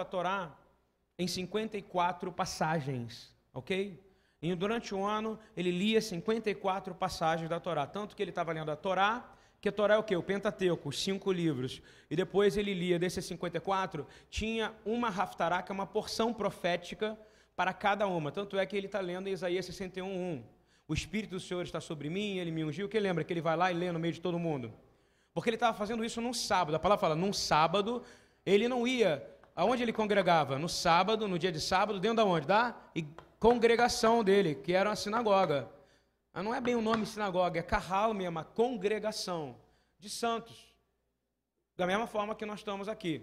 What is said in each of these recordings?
a Torá em 54 passagens, ok? E durante o ano ele lia 54 passagens da Torá, tanto que ele estava lendo a Torá, que a Torá é o quê? O Pentateuco, os cinco livros. E depois ele lia desses 54, tinha uma Haftará, que é uma porção profética para cada uma. Tanto é que ele está lendo em Isaías 61, 1. O Espírito do Senhor está sobre mim, ele me ungiu. Que lembra que ele vai lá e lê no meio de todo mundo? Porque ele estava fazendo isso num sábado. A palavra fala, num sábado, ele não ia. Aonde ele congregava? No sábado, no dia de sábado, dentro da onde? Da congregação dele, que era uma sinagoga. Mas não é bem o nome sinagoga, é carral mesmo, a congregação de santos. Da mesma forma que nós estamos aqui.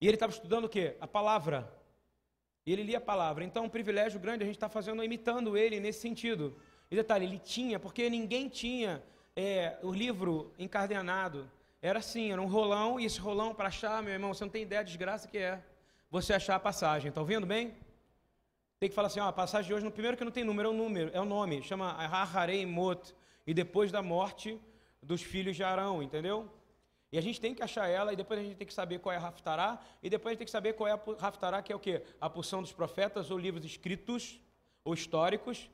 E ele estava estudando o quê? A palavra. E ele lia a palavra. Então, um privilégio grande a gente está fazendo, imitando ele nesse sentido. E detalhe, ele tinha, porque ninguém tinha é, o livro encadenado. Era assim, era um rolão, e esse rolão, para achar, meu irmão, você não tem ideia de desgraça que é você achar a passagem. Está ouvindo bem? Tem que falar assim, ó, a passagem de hoje, no primeiro que não tem número, é o número, é o nome, chama Haharei Mot, e depois da morte dos filhos de Arão, entendeu? E a gente tem que achar ela, e depois a gente tem que saber qual é a Raftará, e depois a gente tem que saber qual é a Raftará, que é o quê? A porção dos profetas, ou livros escritos, ou históricos,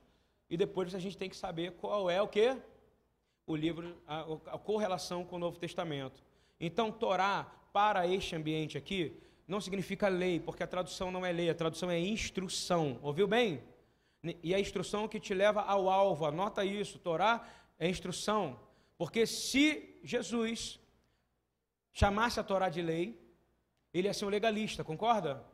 e depois a gente tem que saber qual é o quê? O livro, a, a correlação com o Novo Testamento. Então, Torá, para este ambiente aqui, não significa lei, porque a tradução não é lei, a tradução é instrução. Ouviu bem? E a instrução que te leva ao alvo, anota isso. Torá é instrução. Porque se Jesus chamasse a Torá de lei, ele ia ser um legalista, concorda?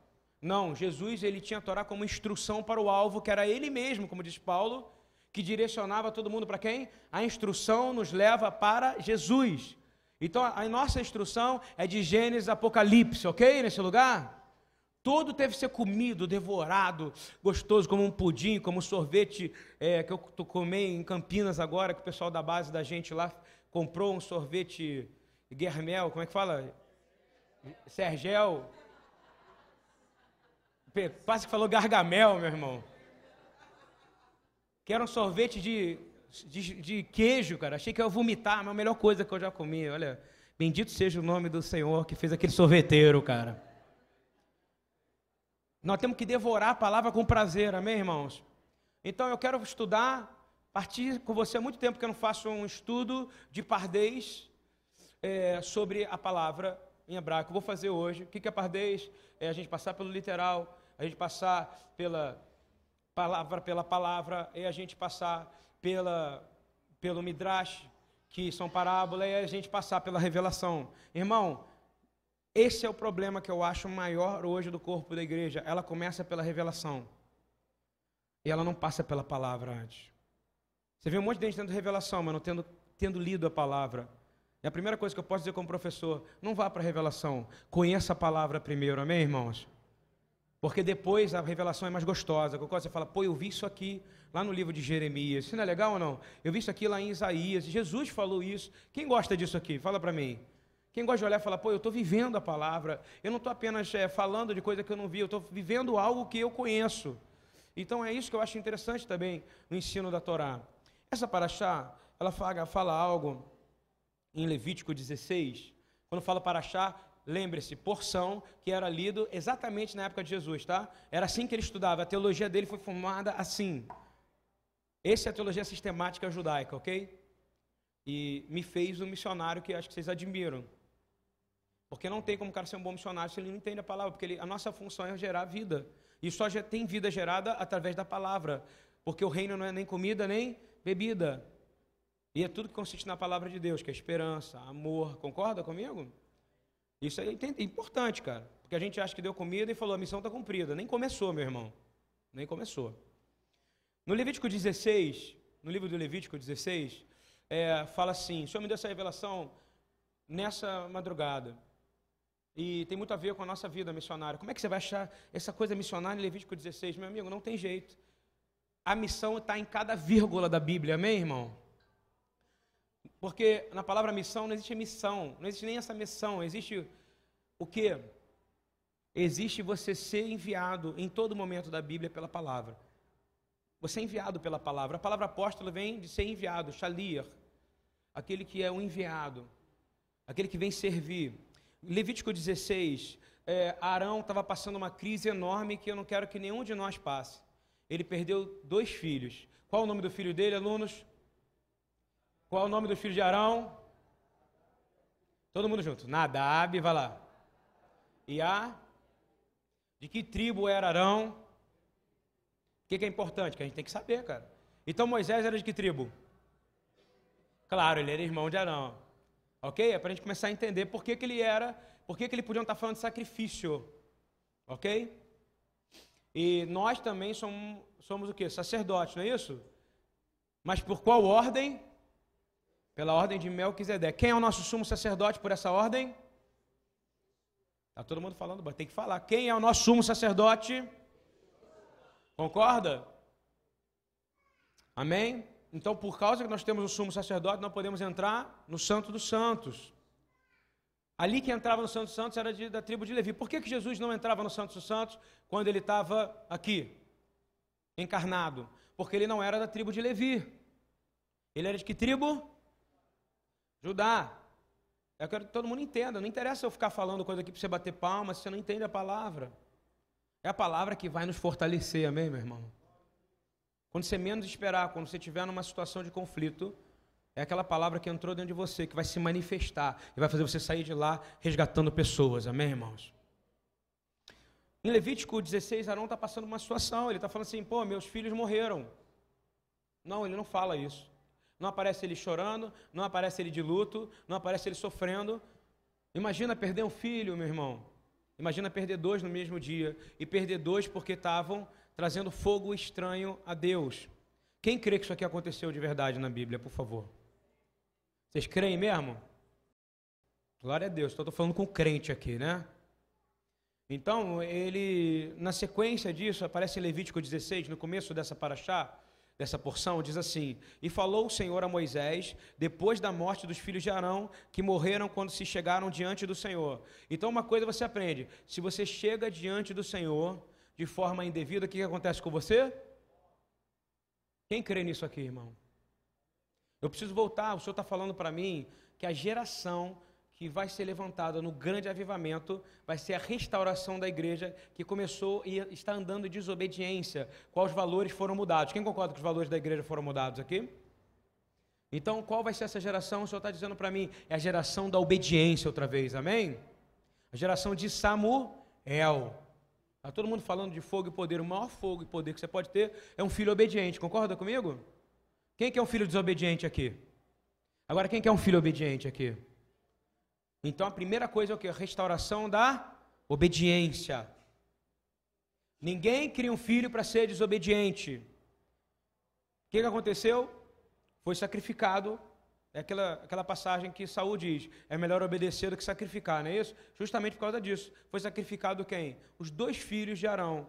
Não, Jesus ele tinha a Torá como instrução para o alvo, que era ele mesmo, como diz Paulo, que direcionava todo mundo para quem? A instrução nos leva para Jesus. Então a nossa instrução é de Gênesis Apocalipse, ok? Nesse lugar? Tudo teve que ser comido, devorado, gostoso, como um pudim, como um sorvete é, que eu comei em Campinas agora, que o pessoal da base da gente lá comprou um sorvete Guermel, como é que fala? Sergel. Quase que falou Gargamel, meu irmão. Era um sorvete de de, de queijo, cara. Achei que ia vomitar, mas a melhor coisa que eu já comi. Olha, bendito seja o nome do Senhor que fez aquele sorveteiro, cara. Nós temos que devorar a palavra com prazer, amém, irmãos? Então eu quero estudar, partir com você há muito tempo que eu não faço um estudo de pardez é, sobre a palavra em hebraico. Vou fazer hoje. O que é pardez? É a gente passar pelo literal, a gente passar pela palavra pela palavra, e a gente passar pela, pelo Midrash, que são parábolas, e a gente passar pela revelação. Irmão, esse é o problema que eu acho maior hoje do corpo da igreja. Ela começa pela revelação. E ela não passa pela palavra antes. Você vê um monte de gente tendo revelação, mas não tendo, tendo lido a palavra. E a primeira coisa que eu posso dizer como professor, não vá para a revelação. Conheça a palavra primeiro, amém, irmãos? Porque depois a revelação é mais gostosa. Você fala, pô, eu vi isso aqui lá no livro de Jeremias. Isso não é legal ou não? Eu vi isso aqui lá em Isaías. Jesus falou isso. Quem gosta disso aqui? Fala para mim. Quem gosta de olhar e falar, pô, eu estou vivendo a palavra. Eu não estou apenas é, falando de coisa que eu não vi, eu estou vivendo algo que eu conheço. Então é isso que eu acho interessante também no ensino da Torá. Essa paraxá, ela fala, fala algo em Levítico 16. Quando fala paraxá, lembre-se, porção que era lido exatamente na época de Jesus, tá? Era assim que ele estudava, a teologia dele foi formada assim. Essa é a teologia sistemática judaica, ok? E me fez um missionário que acho que vocês admiram. Porque não tem como o cara ser um bom missionário se ele não entende a palavra, porque ele, a nossa função é gerar vida. E só tem vida gerada através da palavra. Porque o reino não é nem comida nem bebida. E é tudo que consiste na palavra de Deus, que é esperança, amor. Concorda comigo? Isso é importante, cara. Porque a gente acha que deu comida e falou, a missão está cumprida. Nem começou, meu irmão. Nem começou. No Levítico 16, no livro do Levítico 16, é, fala assim: o Senhor me deu essa revelação nessa madrugada. E tem muito a ver com a nossa vida missionária. Como é que você vai achar essa coisa missionária em Levítico 16? Meu amigo, não tem jeito. A missão está em cada vírgula da Bíblia, amém, irmão? Porque na palavra missão não existe missão, não existe nem essa missão, existe o quê? Existe você ser enviado em todo momento da Bíblia pela palavra. Você é enviado pela palavra. A palavra apóstolo vem de ser enviado, shalir, aquele que é o enviado, aquele que vem servir. Levítico 16, é, Arão estava passando uma crise enorme que eu não quero que nenhum de nós passe. Ele perdeu dois filhos. Qual o nome do filho dele, alunos? Qual o nome do filho de Arão? Todo mundo junto. Nadab, vai lá. E a? De que tribo era Arão? O que, que é importante? Que a gente tem que saber, cara. Então Moisés era de que tribo? Claro, ele era irmão de Arão. Ok? É para a gente começar a entender por que, que ele era, por que, que ele podia estar falando de sacrifício. Ok? E nós também somos, somos o que? Sacerdotes, não é isso? Mas por qual ordem? Pela ordem de Melquisedeque. Quem é o nosso sumo sacerdote por essa ordem? Está todo mundo falando, tem que falar. Quem é o nosso sumo sacerdote? Concorda? Amém? Então, por causa que nós temos o sumo sacerdote, não podemos entrar no Santo dos Santos. Ali que entrava no Santo dos Santos era de, da tribo de Levi. Por que, que Jesus não entrava no Santo dos Santos quando ele estava aqui, encarnado? Porque ele não era da tribo de Levi. Ele era de que tribo? Judá. Eu quero que todo mundo entenda. Não interessa eu ficar falando coisa aqui para você bater palma se você não entende a palavra. É a palavra que vai nos fortalecer, amém, meu irmão? Quando você menos esperar, quando você estiver numa situação de conflito, é aquela palavra que entrou dentro de você, que vai se manifestar e vai fazer você sair de lá resgatando pessoas. Amém, irmãos? Em Levítico 16, Arão está passando uma situação. Ele está falando assim: pô, meus filhos morreram. Não, ele não fala isso. Não aparece ele chorando, não aparece ele de luto, não aparece ele sofrendo. Imagina perder um filho, meu irmão. Imagina perder dois no mesmo dia. E perder dois porque estavam trazendo fogo estranho a Deus. Quem crê que isso aqui aconteceu de verdade na Bíblia, por favor? Vocês creem mesmo? Glória a Deus, estou falando com crente aqui, né? Então, ele, na sequência disso, aparece em Levítico 16, no começo dessa paraxá, dessa porção, diz assim: E falou o Senhor a Moisés, depois da morte dos filhos de Arão, que morreram quando se chegaram diante do Senhor. Então, uma coisa você aprende: se você chega diante do Senhor, de forma indevida, o que, acontece com você? Quem crê nisso aqui, irmão? Eu preciso voltar, o Senhor está falando para mim que a geração que vai ser levantada no grande avivamento vai ser a restauração da igreja que começou e está andando em desobediência, qual os valores foram mudados. Quem concorda que os valores da igreja foram mudados aqui? Então, qual vai ser essa geração? O Senhor está dizendo para mim, é a geração da obediência outra vez, amém? A geração de Samuel. Está todo mundo falando de fogo e poder. O maior fogo e poder que você pode ter é um filho obediente. Concorda comigo? Quem que é um filho desobediente aqui? Agora, quem que é um filho obediente aqui? Então, a primeira coisa é o que? Restauração da obediência. Ninguém cria um filho para ser desobediente. O que, que aconteceu? Foi sacrificado é aquela, aquela passagem que Saul diz: é melhor obedecer do que sacrificar, não é isso? Justamente por causa disso. Foi sacrificado quem? Os dois filhos de Arão.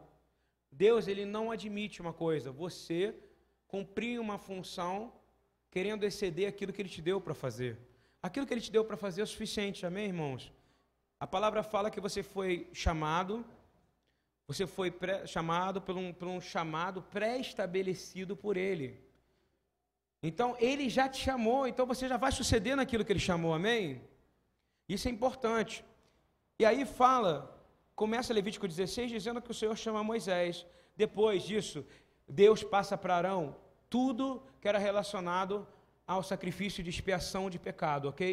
Deus, ele não admite uma coisa: você cumprir uma função querendo exceder aquilo que ele te deu para fazer. Aquilo que ele te deu para fazer é o suficiente, amém, irmãos? A palavra fala que você foi chamado, você foi chamado por um, por um chamado pré-estabelecido por ele. Então, ele já te chamou, então você já vai suceder naquilo que ele chamou, amém? Isso é importante. E aí fala, começa Levítico 16 dizendo que o Senhor chama Moisés. Depois disso, Deus passa para Arão tudo que era relacionado ao sacrifício de expiação de pecado, ok?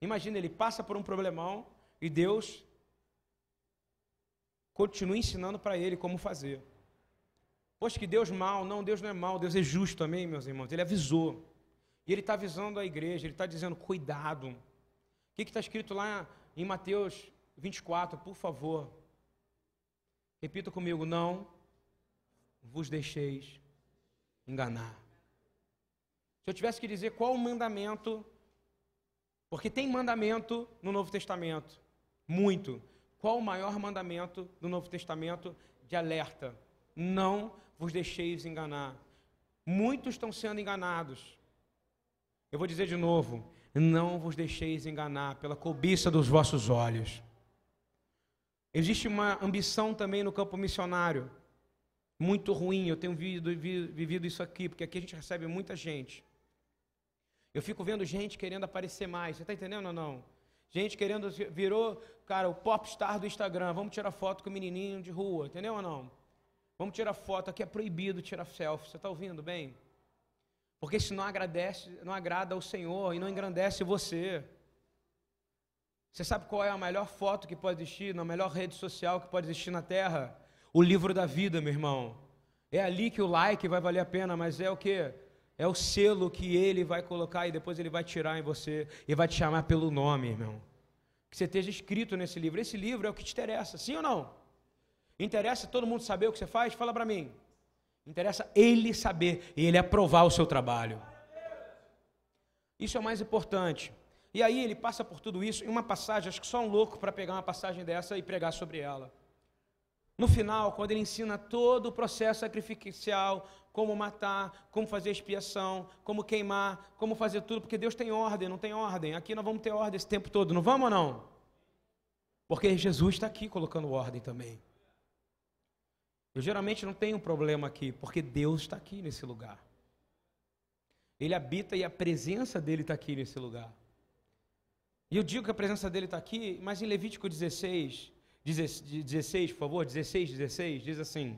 Imagina, ele passa por um problemão e Deus continua ensinando para ele como fazer. Poxa, que Deus mal. Não, Deus não é mal, Deus é justo, amém, meus irmãos? Ele avisou. E ele está avisando a igreja, ele está dizendo, cuidado. O que está escrito lá em Mateus 24, por favor? Repita comigo, não vos deixeis enganar. Se eu tivesse que dizer qual o mandamento, porque tem mandamento no Novo Testamento, muito. Qual o maior mandamento do Novo Testamento de alerta? Não vos deixeis enganar. Muitos estão sendo enganados. Eu vou dizer de novo: não vos deixeis enganar pela cobiça dos vossos olhos. Existe uma ambição também no campo missionário, muito ruim. Eu tenho vivido, vivido isso aqui, porque aqui a gente recebe muita gente. Eu fico vendo gente querendo aparecer mais. Você está entendendo ou não? Gente querendo, virou, cara, o popstar do Instagram. Vamos tirar foto com o menininho de rua, entendeu ou não? Vamos tirar foto, aqui é proibido tirar selfie. Você está ouvindo bem? Porque isso não agradece, não agrada ao Senhor e não engrandece você. Você sabe qual é a melhor foto que pode existir, na melhor rede social que pode existir na Terra? O livro da vida, meu irmão. É ali que o like vai valer a pena, mas é o que? É o selo que ele vai colocar e depois ele vai tirar em você e vai te chamar pelo nome, irmão. Que você esteja escrito nesse livro. Esse livro é o que te interessa, sim ou não? Interessa todo mundo saber o que você faz? Fala para mim. Interessa ele saber e ele aprovar o seu trabalho. Isso é o mais importante. E aí ele passa por tudo isso em uma passagem, acho que só um louco para pegar uma passagem dessa e pregar sobre ela. No final, quando ele ensina todo o processo sacrificial, como matar, como fazer expiação, como queimar, como fazer tudo, porque Deus tem ordem, não tem ordem. Aqui nós vamos ter ordem esse tempo todo, não vamos ou não? Porque Jesus está aqui colocando ordem também. Eu geralmente não tenho problema aqui, porque Deus está aqui nesse lugar. Ele habita e a presença dele está aqui nesse lugar. E eu digo que a presença dele está aqui, mas em Levítico 16, 16, por favor, 16, 16, diz assim: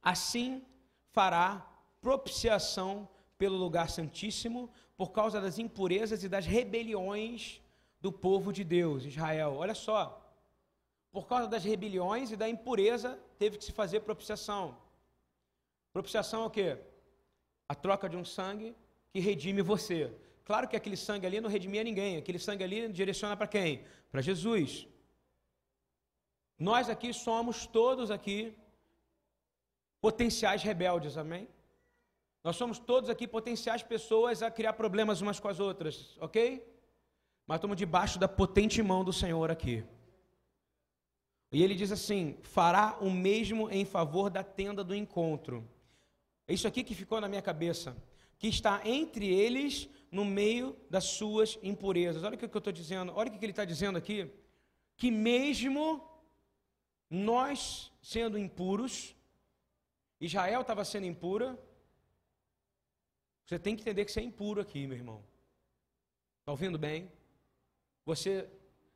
Assim fará propiciação pelo lugar santíssimo por causa das impurezas e das rebeliões do povo de Deus, Israel. Olha só. Por causa das rebeliões e da impureza, teve que se fazer propiciação. Propiciação é o quê? A troca de um sangue que redime você. Claro que aquele sangue ali não redimia ninguém, aquele sangue ali direciona para quem? Para Jesus. Nós aqui somos todos aqui potenciais rebeldes, amém? Nós somos todos aqui potenciais pessoas a criar problemas umas com as outras, ok? Mas estamos debaixo da potente mão do Senhor aqui. E ele diz assim: fará o mesmo em favor da tenda do encontro. É isso aqui que ficou na minha cabeça. Que está entre eles no meio das suas impurezas. Olha o que eu estou dizendo, olha o que ele está dizendo aqui. Que mesmo nós sendo impuros, Israel estava sendo impura. Você tem que entender que você é impuro aqui, meu irmão. Está ouvindo bem? Você,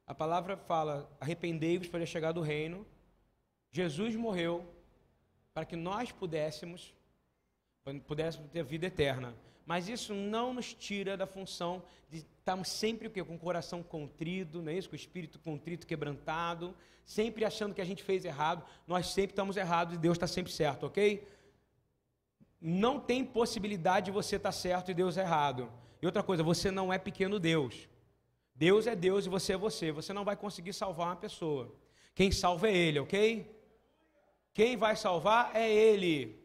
a palavra fala, arrependei-vos para chegar do reino. Jesus morreu para que nós pudéssemos, pudéssemos ter vida eterna. Mas isso não nos tira da função de estarmos sempre com o coração contrido, não é isso? com o espírito contrito, quebrantado, sempre achando que a gente fez errado. Nós sempre estamos errados e Deus está sempre certo, ok? Não tem possibilidade de você estar certo e Deus errado. E outra coisa, você não é pequeno Deus. Deus é Deus e você é você. Você não vai conseguir salvar uma pessoa. Quem salva é Ele, ok? Quem vai salvar é Ele.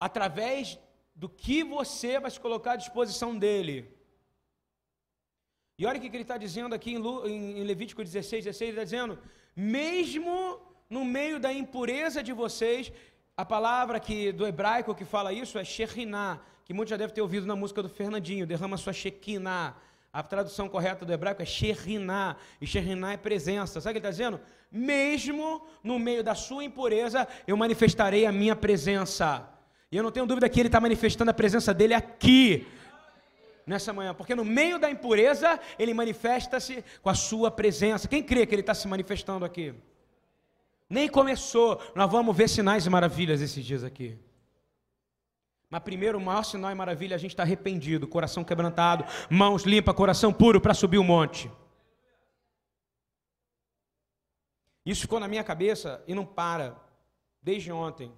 Através do que você vai se colocar à disposição dele. E olha o que ele está dizendo aqui em Levítico 16, 16, ele está dizendo, mesmo no meio da impureza de vocês, a palavra que, do hebraico que fala isso é Shekhinah, que muitos já devem ter ouvido na música do Fernandinho, derrama sua Shekinah. A tradução correta do hebraico é Sherinah, e Sherinah é presença. Sabe o que ele está dizendo? Mesmo no meio da sua impureza, eu manifestarei a minha presença. E eu não tenho dúvida que ele está manifestando a presença dele aqui, nessa manhã, porque no meio da impureza, ele manifesta-se com a sua presença. Quem crê que ele está se manifestando aqui? Nem começou, nós vamos ver sinais e maravilhas esses dias aqui. Mas primeiro, o maior sinal e maravilha, a gente está arrependido, coração quebrantado, mãos limpas, coração puro para subir o monte. Isso ficou na minha cabeça e não para, desde ontem.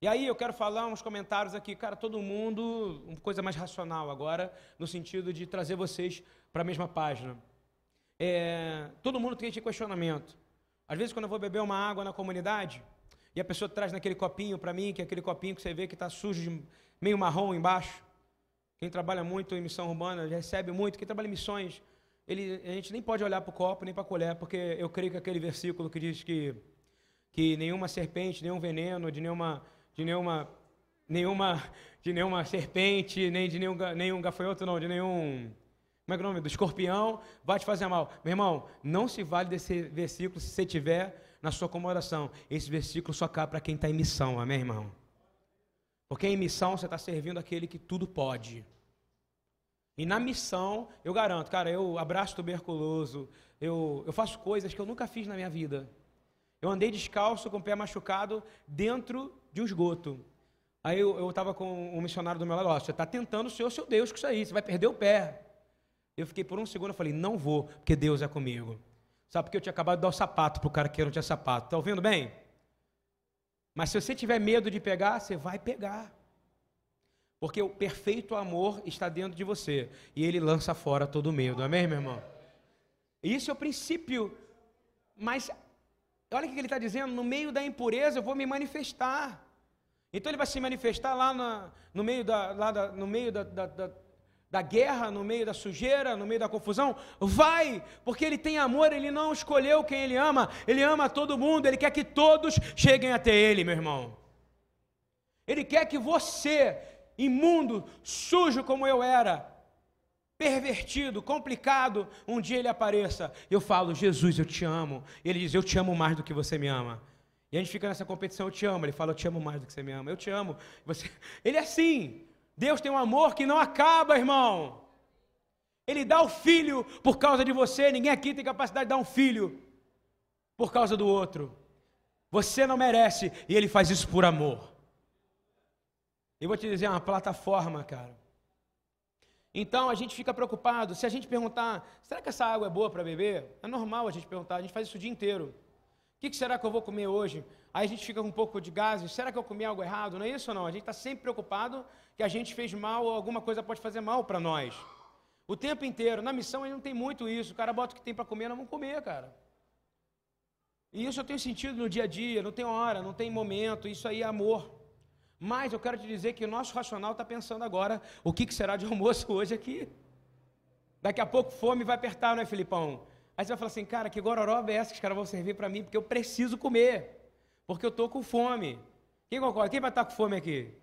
E aí eu quero falar uns comentários aqui, cara, todo mundo, uma coisa mais racional agora, no sentido de trazer vocês para a mesma página. É, todo mundo tem esse questionamento. Às vezes, quando eu vou beber uma água na comunidade, e a pessoa traz naquele copinho para mim, que é aquele copinho que você vê que está sujo, meio marrom embaixo. Quem trabalha muito em missão urbana recebe muito. Quem trabalha em missões, ele, a gente nem pode olhar para o copo nem para a colher, porque eu creio que aquele versículo que diz que, que nenhuma serpente, nenhum veneno, de nenhuma de nenhuma, nenhuma, de nenhuma serpente, nem de nenhum, nenhum gafanhoto, não, de nenhum. Como é que é o nome? Do escorpião vai te fazer mal. Meu irmão, não se vale desse versículo se você tiver na sua comemoração. Esse versículo só cabe para quem está em missão, amém, irmão? Porque em missão você está servindo aquele que tudo pode. E na missão, eu garanto, cara, eu abraço tuberculoso, eu, eu faço coisas que eu nunca fiz na minha vida. Eu andei descalço, com o pé machucado, dentro de um esgoto. Aí eu estava com um missionário do meu lado, ó, você está tentando o Senhor, seu Deus, com isso aí, você vai perder o pé. Eu fiquei por um segundo, eu falei, não vou, porque Deus é comigo. Sabe, porque eu tinha acabado de dar o sapato para o cara que não tinha sapato. Está ouvindo bem? Mas se você tiver medo de pegar, você vai pegar. Porque o perfeito amor está dentro de você. E ele lança fora todo medo. Amém, meu irmão? Isso é o princípio. Mas olha o que ele está dizendo: no meio da impureza eu vou me manifestar. Então ele vai se manifestar lá no meio, da, lá da, no meio da, da, da, da guerra, no meio da sujeira, no meio da confusão. Vai, porque ele tem amor, ele não escolheu quem ele ama, ele ama todo mundo, ele quer que todos cheguem até ele, meu irmão. Ele quer que você, imundo, sujo como eu era, pervertido, complicado, um dia ele apareça. Eu falo, Jesus, eu te amo. Ele diz, eu te amo mais do que você me ama. E a gente fica nessa competição, eu te amo. Ele fala, eu te amo mais do que você me ama. Eu te amo. Você... Ele é assim. Deus tem um amor que não acaba, irmão. Ele dá o filho por causa de você. Ninguém aqui tem capacidade de dar um filho por causa do outro. Você não merece e ele faz isso por amor. Eu vou te dizer, uma plataforma, cara. Então a gente fica preocupado. Se a gente perguntar, será que essa água é boa para beber? É normal a gente perguntar, a gente faz isso o dia inteiro. O que, será que eu vou comer hoje? Aí a gente fica com um pouco de gases. Será que eu comi algo errado? Não é isso ou não? A gente está sempre preocupado que a gente fez mal ou alguma coisa pode fazer mal para nós. O tempo inteiro. Na missão gente não tem muito isso. O cara bota o que tem para comer, não vamos comer, cara. E isso eu tenho sentido no dia a dia. Não tem hora, não tem momento. Isso aí é amor. Mas eu quero te dizer que o nosso racional está pensando agora o que, que será de almoço hoje aqui. Daqui a pouco fome vai apertar, não é, Filipão? Aí você vai falar assim, cara, que gororoba é essa que os caras vão servir para mim? Porque eu preciso comer. Porque eu estou com fome. Quem concorda? Quem vai estar tá com fome aqui?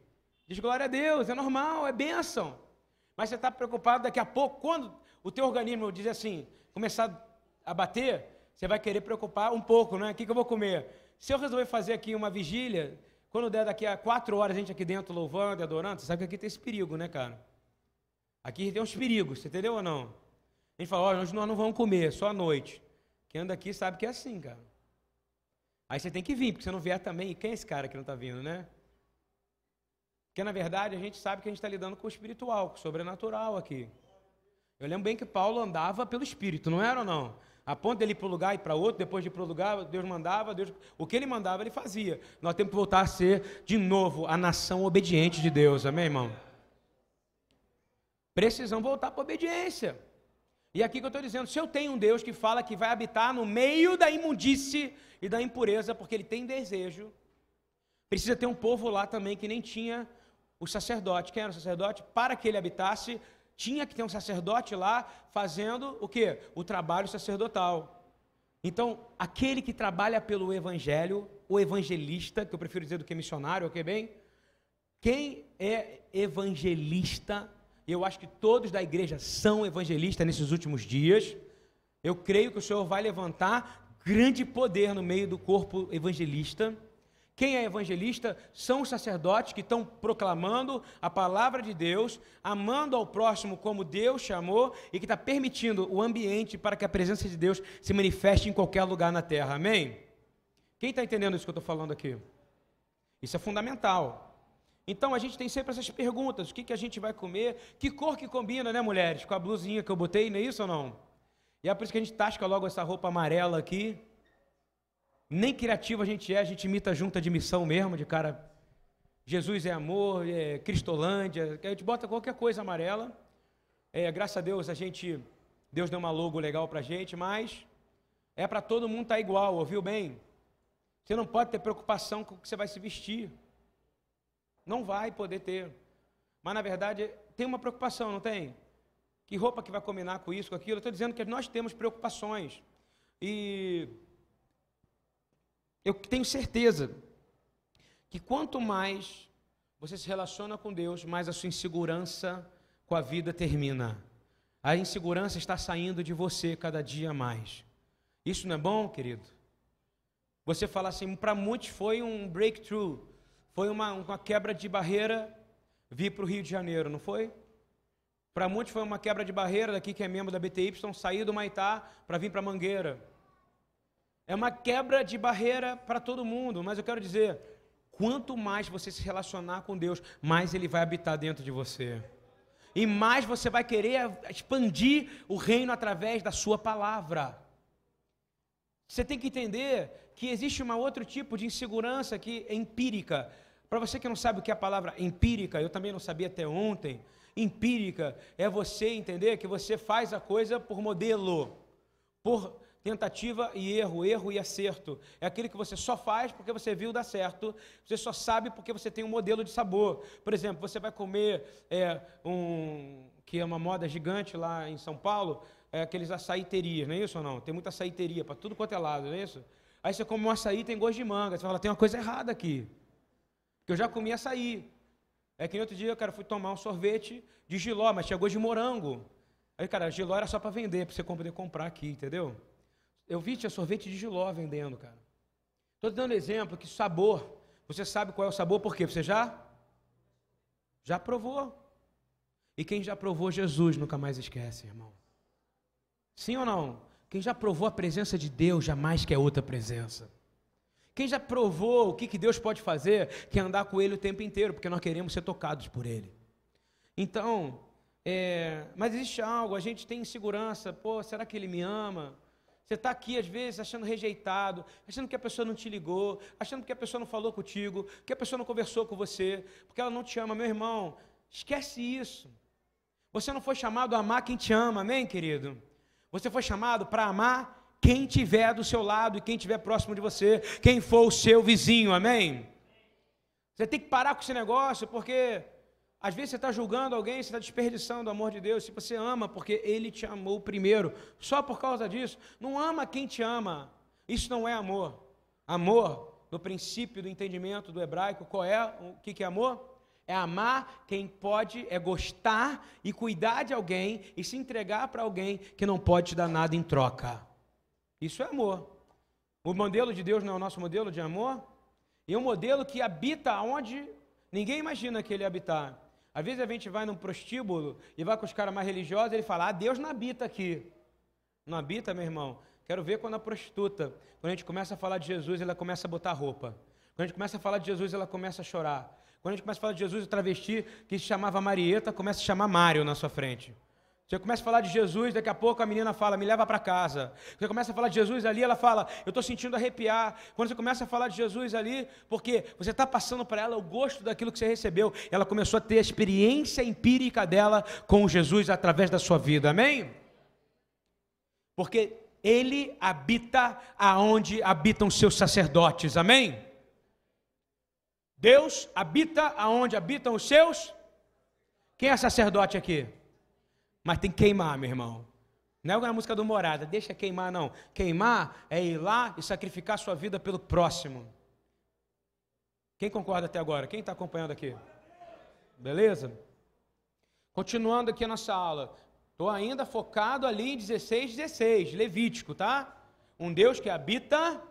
Diz glória a Deus, é normal, é bênção. Mas você está preocupado daqui a pouco, quando o teu organismo diz assim, começar a bater, você vai querer preocupar um pouco, né? O que, que eu vou comer? Se eu resolver fazer aqui uma vigília, quando der daqui a quatro horas a gente aqui dentro louvando e adorando, você sabe que aqui tem esse perigo, né, cara? Aqui tem uns perigos, você entendeu ou não? A gente fala, ó, hoje nós não vamos comer, só à noite. Quem anda aqui sabe que é assim, cara. Aí você tem que vir, porque se não vier também, e quem é esse cara que não está vindo, né? Porque na verdade a gente sabe que a gente está lidando com o espiritual, com o sobrenatural aqui. Eu lembro bem que Paulo andava pelo Espírito, não era ou não? A ponto dele para um lugar e para outro, depois de ir para o lugar, Deus mandava, Deus, o que ele mandava, ele fazia. Nós temos que voltar a ser, de novo, a nação obediente de Deus, amém, irmão? Precisamos voltar para a obediência. E aqui que eu estou dizendo, se eu tenho um Deus que fala que vai habitar no meio da imundície e da impureza, porque ele tem desejo, precisa ter um povo lá também que nem tinha o sacerdote. Quem era o sacerdote? Para que ele habitasse, tinha que ter um sacerdote lá fazendo o que? O trabalho sacerdotal. Então, aquele que trabalha pelo evangelho, o evangelista, que eu prefiro dizer do que missionário, ok bem? Quem é evangelista, eu acho que todos da igreja são evangelistas nesses últimos dias. Eu creio que o Senhor vai levantar grande poder no meio do corpo evangelista quem é evangelista são os sacerdotes que estão proclamando a palavra de Deus, amando ao próximo como Deus chamou e que está permitindo o ambiente para que a presença de Deus se manifeste em qualquer lugar na terra. Amém? Quem está entendendo isso que eu estou falando aqui? Isso é fundamental. Então a gente tem sempre essas perguntas: o que, que a gente vai comer? Que cor que combina, né, mulheres? Com a blusinha que eu botei, não é isso ou não? E é por isso que a gente tasca logo essa roupa amarela aqui. Nem criativo a gente é, a gente imita junta de missão mesmo, de cara. Jesus é amor, é Cristolândia, a gente bota qualquer coisa amarela. É, graças a Deus a gente, Deus deu uma logo legal pra gente, mas é para todo mundo estar tá igual, ouviu bem? Você não pode ter preocupação com o que você vai se vestir. Não vai poder ter. Mas na verdade tem uma preocupação, não tem? Que roupa que vai combinar com isso, com aquilo? Eu estou dizendo que nós temos preocupações. E eu tenho certeza que quanto mais você se relaciona com Deus, mais a sua insegurança com a vida termina. A insegurança está saindo de você cada dia mais. Isso não é bom, querido? Você fala assim, para muitos foi um breakthrough, foi uma, uma quebra de barreira vir para o Rio de Janeiro, não foi? Para muitos foi uma quebra de barreira daqui que é membro da BTY sair do Maitá para vir para Mangueira. É uma quebra de barreira para todo mundo, mas eu quero dizer, quanto mais você se relacionar com Deus, mais ele vai habitar dentro de você. E mais você vai querer expandir o reino através da sua palavra. Você tem que entender que existe um outro tipo de insegurança que é empírica. Para você que não sabe o que é a palavra empírica, eu também não sabia até ontem. Empírica é você entender que você faz a coisa por modelo, por tentativa e erro, erro e acerto. É aquilo que você só faz porque você viu dar certo, você só sabe porque você tem um modelo de sabor. Por exemplo, você vai comer é, um que é uma moda gigante lá em São Paulo, é aqueles açaiterias, não é isso ou não? Tem muita açaiteria para tudo quanto é lado, não é isso? Aí você come um açaí tem gosto de manga, você fala, tem uma coisa errada aqui. Porque eu já comi açaí. É que no outro dia eu cara, fui tomar um sorvete de giló, mas tinha gosto de morango. Aí, cara, giló era só para vender, para você poder comprar aqui, entendeu? Eu vi, tinha sorvete de giló vendendo, cara. Estou dando exemplo que sabor. Você sabe qual é o sabor, por quê? Você já? Já provou. E quem já provou Jesus nunca mais esquece, irmão. Sim ou não? Quem já provou a presença de Deus jamais quer outra presença. Quem já provou o que, que Deus pode fazer, quer andar com Ele o tempo inteiro, porque nós queremos ser tocados por Ele. Então, é, mas existe algo, a gente tem insegurança, pô, será que Ele me ama? Você está aqui, às vezes, achando rejeitado, achando que a pessoa não te ligou, achando que a pessoa não falou contigo, que a pessoa não conversou com você, porque ela não te ama. Meu irmão, esquece isso. Você não foi chamado a amar quem te ama, amém, querido? Você foi chamado para amar quem tiver do seu lado e quem tiver próximo de você, quem for o seu vizinho, amém? Você tem que parar com esse negócio, porque às vezes você está julgando alguém, você está desperdiçando o amor de Deus. Se você ama, porque Ele te amou primeiro, só por causa disso, não ama quem te ama. Isso não é amor. Amor, no princípio do entendimento do hebraico, qual é? O que é amor? É amar quem pode, é gostar e cuidar de alguém e se entregar para alguém que não pode te dar nada em troca. Isso é amor. O modelo de Deus não é o nosso modelo de amor? E é um modelo que habita onde ninguém imagina que ele habitar. Às vezes a gente vai num prostíbulo e vai com os caras mais religiosos e ele fala: Ah, Deus não habita aqui. Não habita, meu irmão? Quero ver quando a prostituta, quando a gente começa a falar de Jesus, ela começa a botar roupa. Quando a gente começa a falar de Jesus, ela começa a chorar. Quando a gente começa a falar de Jesus, o travesti que se chamava Marieta começa a chamar Mário na sua frente. Você começa a falar de Jesus, daqui a pouco a menina fala, me leva para casa. Você começa a falar de Jesus ali, ela fala, eu estou sentindo arrepiar. Quando você começa a falar de Jesus ali, porque você está passando para ela o gosto daquilo que você recebeu, ela começou a ter a experiência empírica dela com Jesus através da sua vida, amém? Porque ele habita aonde habitam seus sacerdotes, amém? Deus habita aonde habitam os seus. Quem é sacerdote aqui? Mas tem que queimar, meu irmão. Não é a música do Morada, deixa queimar, não. Queimar é ir lá e sacrificar sua vida pelo próximo. Quem concorda até agora? Quem está acompanhando aqui? Beleza? Continuando aqui a nossa aula. Estou ainda focado ali em 16, 16, Levítico, tá? Um Deus que habita,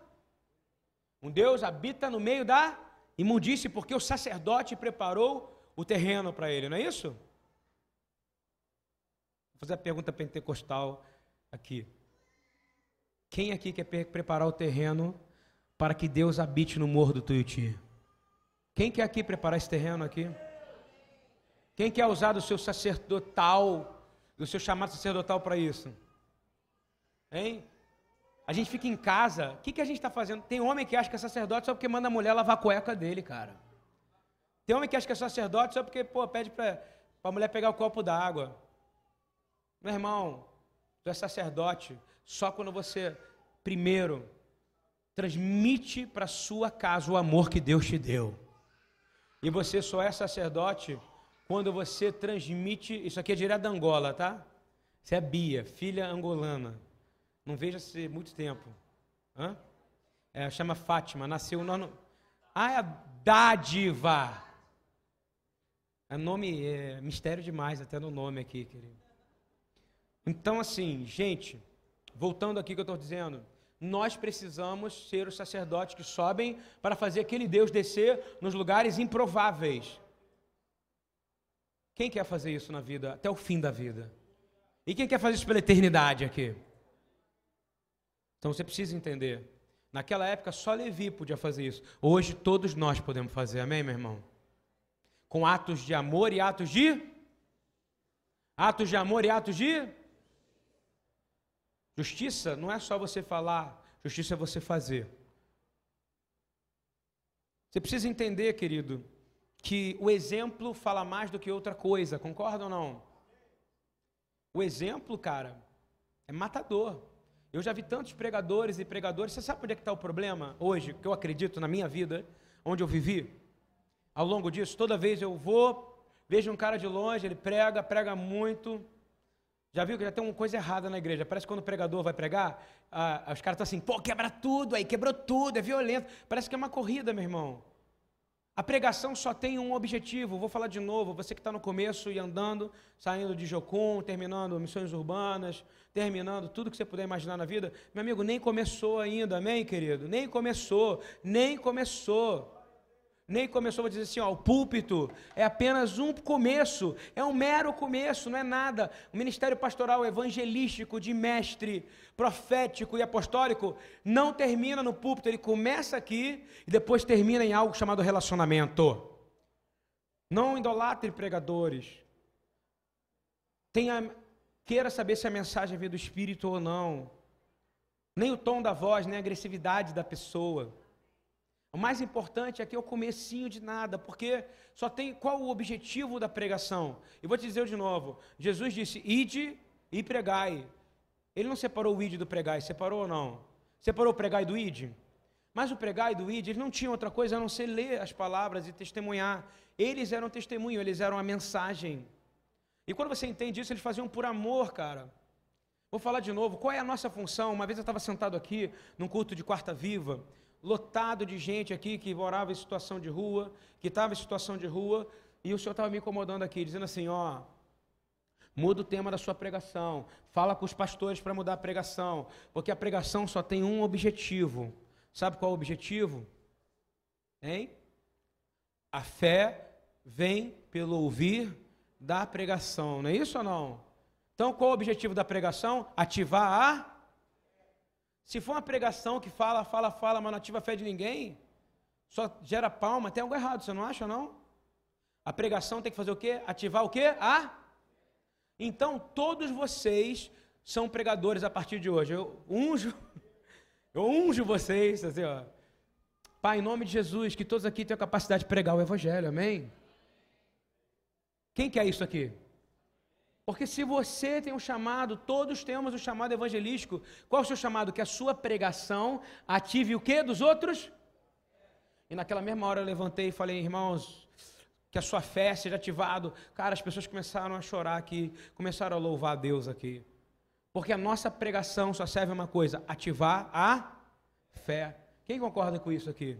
um Deus habita no meio da imundície, porque o sacerdote preparou o terreno para ele, não é isso? Fazer a pergunta pentecostal aqui. Quem aqui quer preparar o terreno para que Deus habite no morro do Tuiuti? Quem quer aqui preparar esse terreno aqui? Quem quer usar do seu sacerdotal, do seu chamado sacerdotal para isso? Hein? A gente fica em casa, o que, que a gente está fazendo? Tem homem que acha que é sacerdote só porque manda a mulher lavar a cueca dele, cara. Tem homem que acha que é sacerdote só porque, pô, pede para a mulher pegar o copo d'água. Meu irmão, tu é sacerdote só quando você, primeiro, transmite para sua casa o amor que Deus te deu. E você só é sacerdote quando você transmite. Isso aqui é direto da Angola, tá? Você é Bia, filha angolana. Não vejo há muito tempo. Hã? É, chama Fátima, nasceu no. Ah, é a dádiva. É nome, é mistério demais, até no nome aqui, querido. Então, assim, gente, voltando aqui que eu estou dizendo, nós precisamos ser os sacerdotes que sobem para fazer aquele Deus descer nos lugares improváveis. Quem quer fazer isso na vida até o fim da vida? E quem quer fazer isso pela eternidade aqui? Então você precisa entender. Naquela época só Levi podia fazer isso. Hoje todos nós podemos fazer. Amém, meu irmão? Com atos de amor e atos de atos de amor e atos de justiça não é só você falar, justiça é você fazer. Você precisa entender, querido, que o exemplo fala mais do que outra coisa, concorda ou não? O exemplo, cara, é matador. Eu já vi tantos pregadores e pregadores. Você sabe onde é que está o problema hoje, que eu acredito na minha vida, onde eu vivi? Ao longo disso, toda vez eu vou, vejo um cara de longe, ele prega, prega muito. Já viu que já tem uma coisa errada na igreja? Parece que quando o pregador vai pregar, ah, os caras estão assim, pô, quebra tudo aí, quebrou tudo, é violento. Parece que é uma corrida, meu irmão. A pregação só tem um objetivo, vou falar de novo, você que está no começo e andando, saindo de Jocum, terminando missões urbanas, terminando tudo que você puder imaginar na vida, meu amigo, nem começou ainda, amém, querido? Nem começou, nem começou. Nem começou, vou dizer assim, ó, o púlpito é apenas um começo, é um mero começo, não é nada. O ministério pastoral evangelístico de mestre, profético e apostólico não termina no púlpito, ele começa aqui e depois termina em algo chamado relacionamento. Não idolatre pregadores. Tenha, queira saber se a mensagem vem do Espírito ou não. Nem o tom da voz, nem a agressividade da pessoa. O mais importante aqui é o comecinho de nada, porque só tem qual o objetivo da pregação. E vou te dizer de novo, Jesus disse: "Ide e pregai". Ele não separou o ide do pregai, separou ou não? Separou o pregai do ide? Mas o pregai do ide, eles não tinham outra coisa a não ser ler as palavras e testemunhar. Eles eram testemunho, eles eram a mensagem. E quando você entende isso, eles faziam por amor, cara. Vou falar de novo, qual é a nossa função? Uma vez eu estava sentado aqui, num culto de quarta viva, lotado de gente aqui que morava em situação de rua, que estava em situação de rua, e o senhor estava me incomodando aqui, dizendo assim: ó, muda o tema da sua pregação, fala com os pastores para mudar a pregação, porque a pregação só tem um objetivo. Sabe qual é o objetivo? Hein? A fé vem pelo ouvir da pregação, não é isso ou não? Então, qual é o objetivo da pregação? Ativar a se for uma pregação que fala, fala, fala, mas não ativa a fé de ninguém, só gera palma, tem algo errado, você não acha não? A pregação tem que fazer o quê? Ativar o quê? A? Então, todos vocês são pregadores a partir de hoje. Eu unjo, eu unjo vocês, assim, ó. Pai, em nome de Jesus, que todos aqui tenham a capacidade de pregar o Evangelho, amém? Quem quer isso aqui? Porque se você tem um chamado, todos temos um chamado evangelístico. Qual é o seu chamado? Que a sua pregação ative o que dos outros? E naquela mesma hora eu levantei e falei, irmãos, que a sua fé seja ativado. Cara, as pessoas começaram a chorar aqui, começaram a louvar a Deus aqui. Porque a nossa pregação só serve uma coisa: ativar a fé. Quem concorda com isso aqui?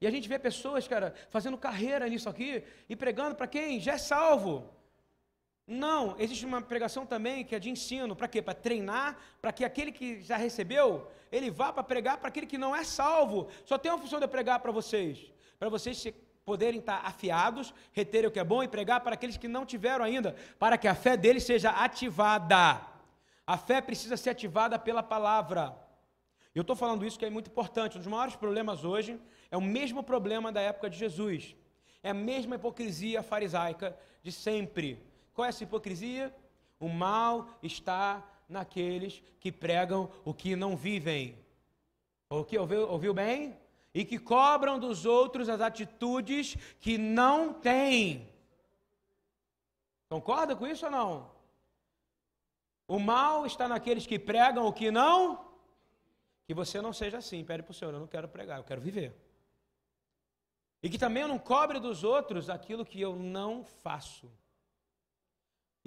E a gente vê pessoas, cara, fazendo carreira nisso aqui e pregando para quem já é salvo. Não, existe uma pregação também que é de ensino, para quê? Para treinar, para que aquele que já recebeu, ele vá para pregar para aquele que não é salvo. Só tem uma função de pregar para vocês, para vocês poderem estar afiados, reterem o que é bom e pregar para aqueles que não tiveram ainda, para que a fé deles seja ativada. A fé precisa ser ativada pela palavra. Eu estou falando isso que é muito importante. Um dos maiores problemas hoje é o mesmo problema da época de Jesus. É a mesma hipocrisia farisaica de sempre qual é essa hipocrisia? O mal está naqueles que pregam o que não vivem. O que ouviu, ouviu bem? E que cobram dos outros as atitudes que não têm. Concorda com isso ou não? O mal está naqueles que pregam o que não. Que você não seja assim. Pede para o Senhor, eu não quero pregar, eu quero viver. E que também eu não cobre dos outros aquilo que eu não faço.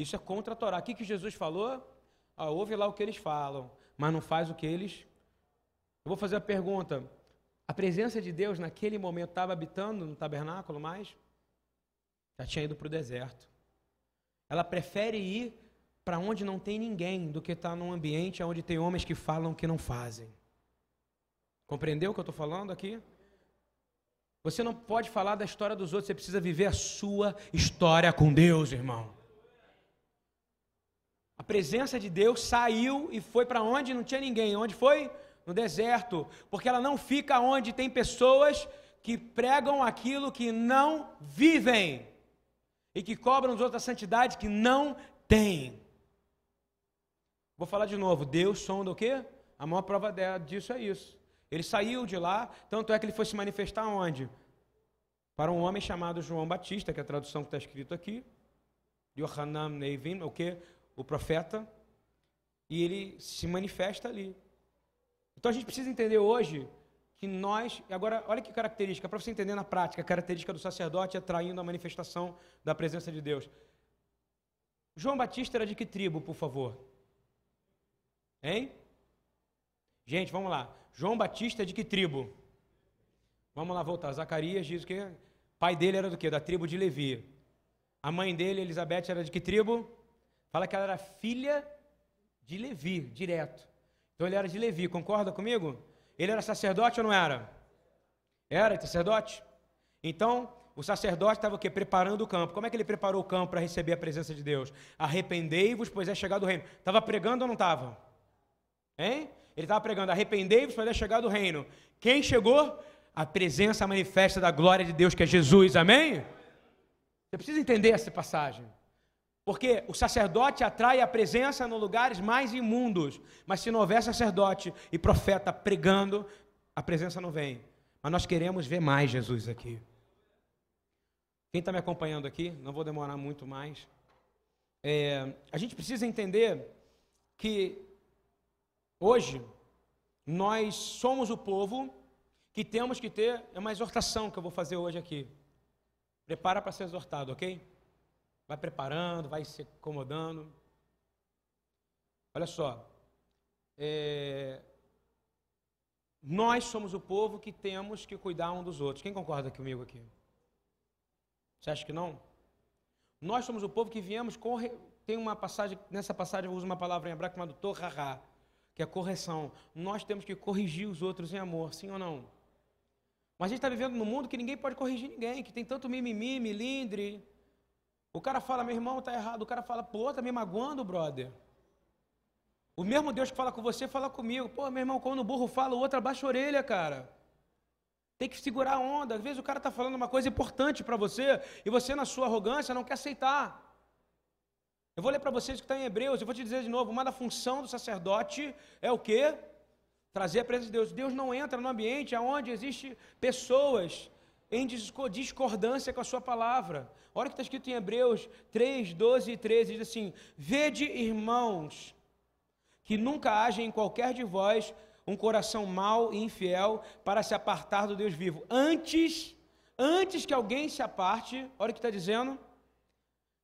Isso é contra a Torá. O que, que Jesus falou? Ah, ouve lá o que eles falam, mas não faz o que eles. Eu vou fazer a pergunta: a presença de Deus naquele momento estava habitando no tabernáculo mais? Já tinha ido para o deserto. Ela prefere ir para onde não tem ninguém do que estar tá num ambiente onde tem homens que falam que não fazem. Compreendeu o que eu estou falando aqui? Você não pode falar da história dos outros, você precisa viver a sua história com Deus, irmão. A presença de Deus saiu e foi para onde não tinha ninguém. Onde foi? No deserto. Porque ela não fica onde tem pessoas que pregam aquilo que não vivem e que cobram dos outros a santidade que não têm. Vou falar de novo. Deus sonda o quê? A maior prova disso é isso. Ele saiu de lá, tanto é que ele foi se manifestar onde? Para um homem chamado João Batista, que é a tradução que está escrito aqui. Yohanan Neivin, o que? O profeta. E ele se manifesta ali. Então a gente precisa entender hoje que nós. Agora, olha que característica, para você entender na prática, a característica do sacerdote atraindo a manifestação da presença de Deus. João Batista era de que tribo, por favor? Hein? Gente, vamos lá. João Batista é de que tribo? Vamos lá voltar. Zacarias diz que pai dele era do que? Da tribo de Levi. A mãe dele, Elizabeth, era de que tribo? Fala que ela era filha de Levi, direto. Então ele era de Levi, concorda comigo? Ele era sacerdote ou não era? Era sacerdote? Então, o sacerdote estava o quê? Preparando o campo. Como é que ele preparou o campo para receber a presença de Deus? Arrependei-vos, pois é chegado o reino. Estava pregando ou não estava? Hein? Ele estava pregando, arrependei-vos, pois é chegado o reino. Quem chegou? A presença manifesta da glória de Deus, que é Jesus. Amém? Você precisa entender essa passagem. Porque o sacerdote atrai a presença nos lugares mais imundos. Mas se não houver sacerdote e profeta pregando, a presença não vem. Mas nós queremos ver mais Jesus aqui. Quem está me acompanhando aqui, não vou demorar muito mais. É, a gente precisa entender que hoje nós somos o povo que temos que ter é uma exortação que eu vou fazer hoje aqui. Prepara para ser exortado, ok? Vai preparando, vai se acomodando. Olha só. É... Nós somos o povo que temos que cuidar um dos outros. Quem concorda comigo aqui? Você acha que não? Nós somos o povo que viemos corre... tem uma passagem, nessa passagem eu uso uma palavra em hebraico chamada torrará, que é correção. Nós temos que corrigir os outros em amor, sim ou não? Mas a gente está vivendo num mundo que ninguém pode corrigir ninguém, que tem tanto mimimi, milindre, o cara fala, meu irmão está errado. O cara fala, pô, está me magoando, brother. O mesmo Deus que fala com você, fala comigo. Pô, meu irmão, quando o burro fala, o outro abaixa a orelha, cara. Tem que segurar a onda. Às vezes o cara está falando uma coisa importante para você e você, na sua arrogância, não quer aceitar. Eu vou ler para vocês que está em Hebreus, eu vou te dizer de novo: uma da função do sacerdote é o quê? Trazer a presença de Deus. Deus não entra no ambiente onde existe pessoas em discordância com a sua palavra. Olha o que está escrito em Hebreus 3, 12 e 13, diz assim: Vede, irmãos, que nunca haja em qualquer de vós um coração mau e infiel para se apartar do Deus vivo. Antes, antes que alguém se aparte, olha o que está dizendo,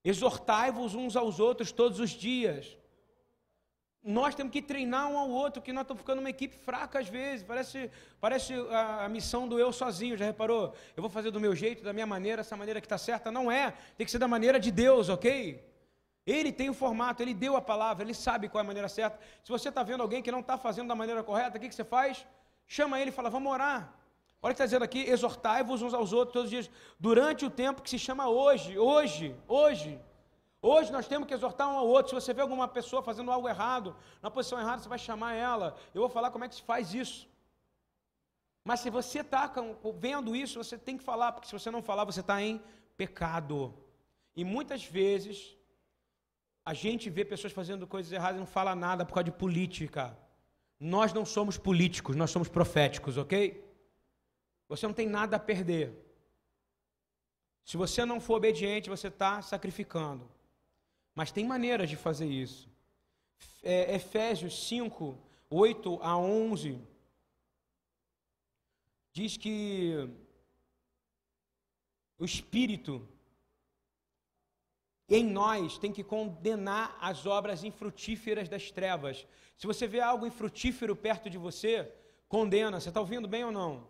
exortai-vos uns aos outros todos os dias nós temos que treinar um ao outro, que nós estamos ficando uma equipe fraca às vezes. Parece, parece a, a, missão do eu sozinho, já reparou? Eu vou fazer do meu jeito, da minha maneira, essa maneira que está certa. Não é. Tem que ser da maneira de Deus, ok? Ele tem o formato, ele deu a palavra, ele sabe qual é a maneira certa. Se você está vendo alguém que não está fazendo da maneira correta, o que, que você faz? Chama ele e fala, vamos orar. Olha o que está dizendo aqui, exortai-vos uns aos outros todos os dias, durante o tempo que se chama hoje, hoje, hoje. Hoje nós temos que exortar um ao outro. Se você vê alguma pessoa fazendo algo errado, na posição errada, você vai chamar ela. Eu vou falar como é que se faz isso. Mas se você está vendo isso, você tem que falar, porque se você não falar, você está em pecado. E muitas vezes a gente vê pessoas fazendo coisas erradas e não fala nada por causa de política. Nós não somos políticos, nós somos proféticos, ok? Você não tem nada a perder. Se você não for obediente, você está sacrificando. Mas tem maneiras de fazer isso. É, Efésios 5, 8 a 11, diz que o Espírito em nós tem que condenar as obras infrutíferas das trevas. Se você vê algo infrutífero perto de você, condena. Você está ouvindo bem ou não?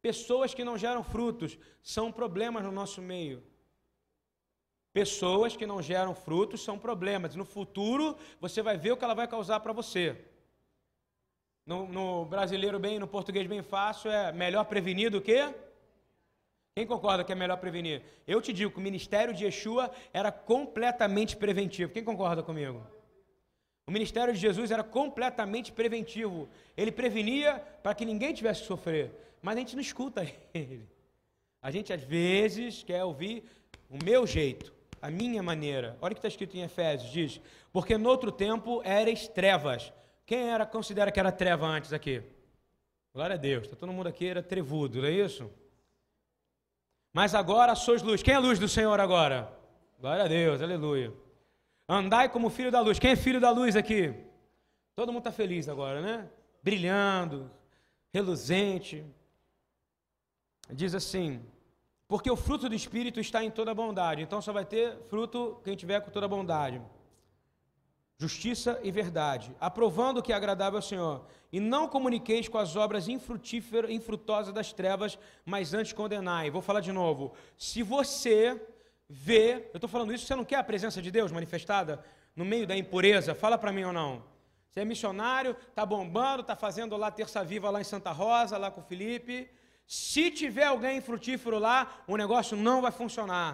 Pessoas que não geram frutos são problemas no nosso meio. Pessoas que não geram frutos são problemas. No futuro, você vai ver o que ela vai causar para você. No, no, brasileiro bem, no português bem fácil, é melhor prevenir do que Quem concorda que é melhor prevenir? Eu te digo que o ministério de Yeshua era completamente preventivo. Quem concorda comigo? O ministério de Jesus era completamente preventivo. Ele prevenia para que ninguém tivesse que sofrer. Mas a gente não escuta ele. A gente às vezes quer ouvir o meu jeito, a minha maneira. Olha o que está escrito em Efésios: diz, porque no outro tempo eres trevas. Quem era, considera que era treva antes aqui? Glória a Deus, está todo mundo aqui era trevudo, não é isso? Mas agora sois luz. Quem é a luz do Senhor agora? Glória a Deus, aleluia. Andai como filho da luz. Quem é filho da luz aqui? Todo mundo está feliz agora, né? Brilhando, reluzente. Diz assim: porque o fruto do Espírito está em toda bondade. Então só vai ter fruto quem tiver com toda bondade. Justiça e verdade, aprovando o que é agradável ao Senhor. E não comuniqueis com as obras infrutíferas, infrutosas das trevas, mas antes condenai. Vou falar de novo. Se você vê, eu estou falando isso, você não quer a presença de Deus manifestada no meio da impureza? Fala para mim ou não. Você é missionário, está bombando, está fazendo lá terça viva lá em Santa Rosa, lá com o Felipe. Se tiver alguém frutífero lá, o negócio não vai funcionar.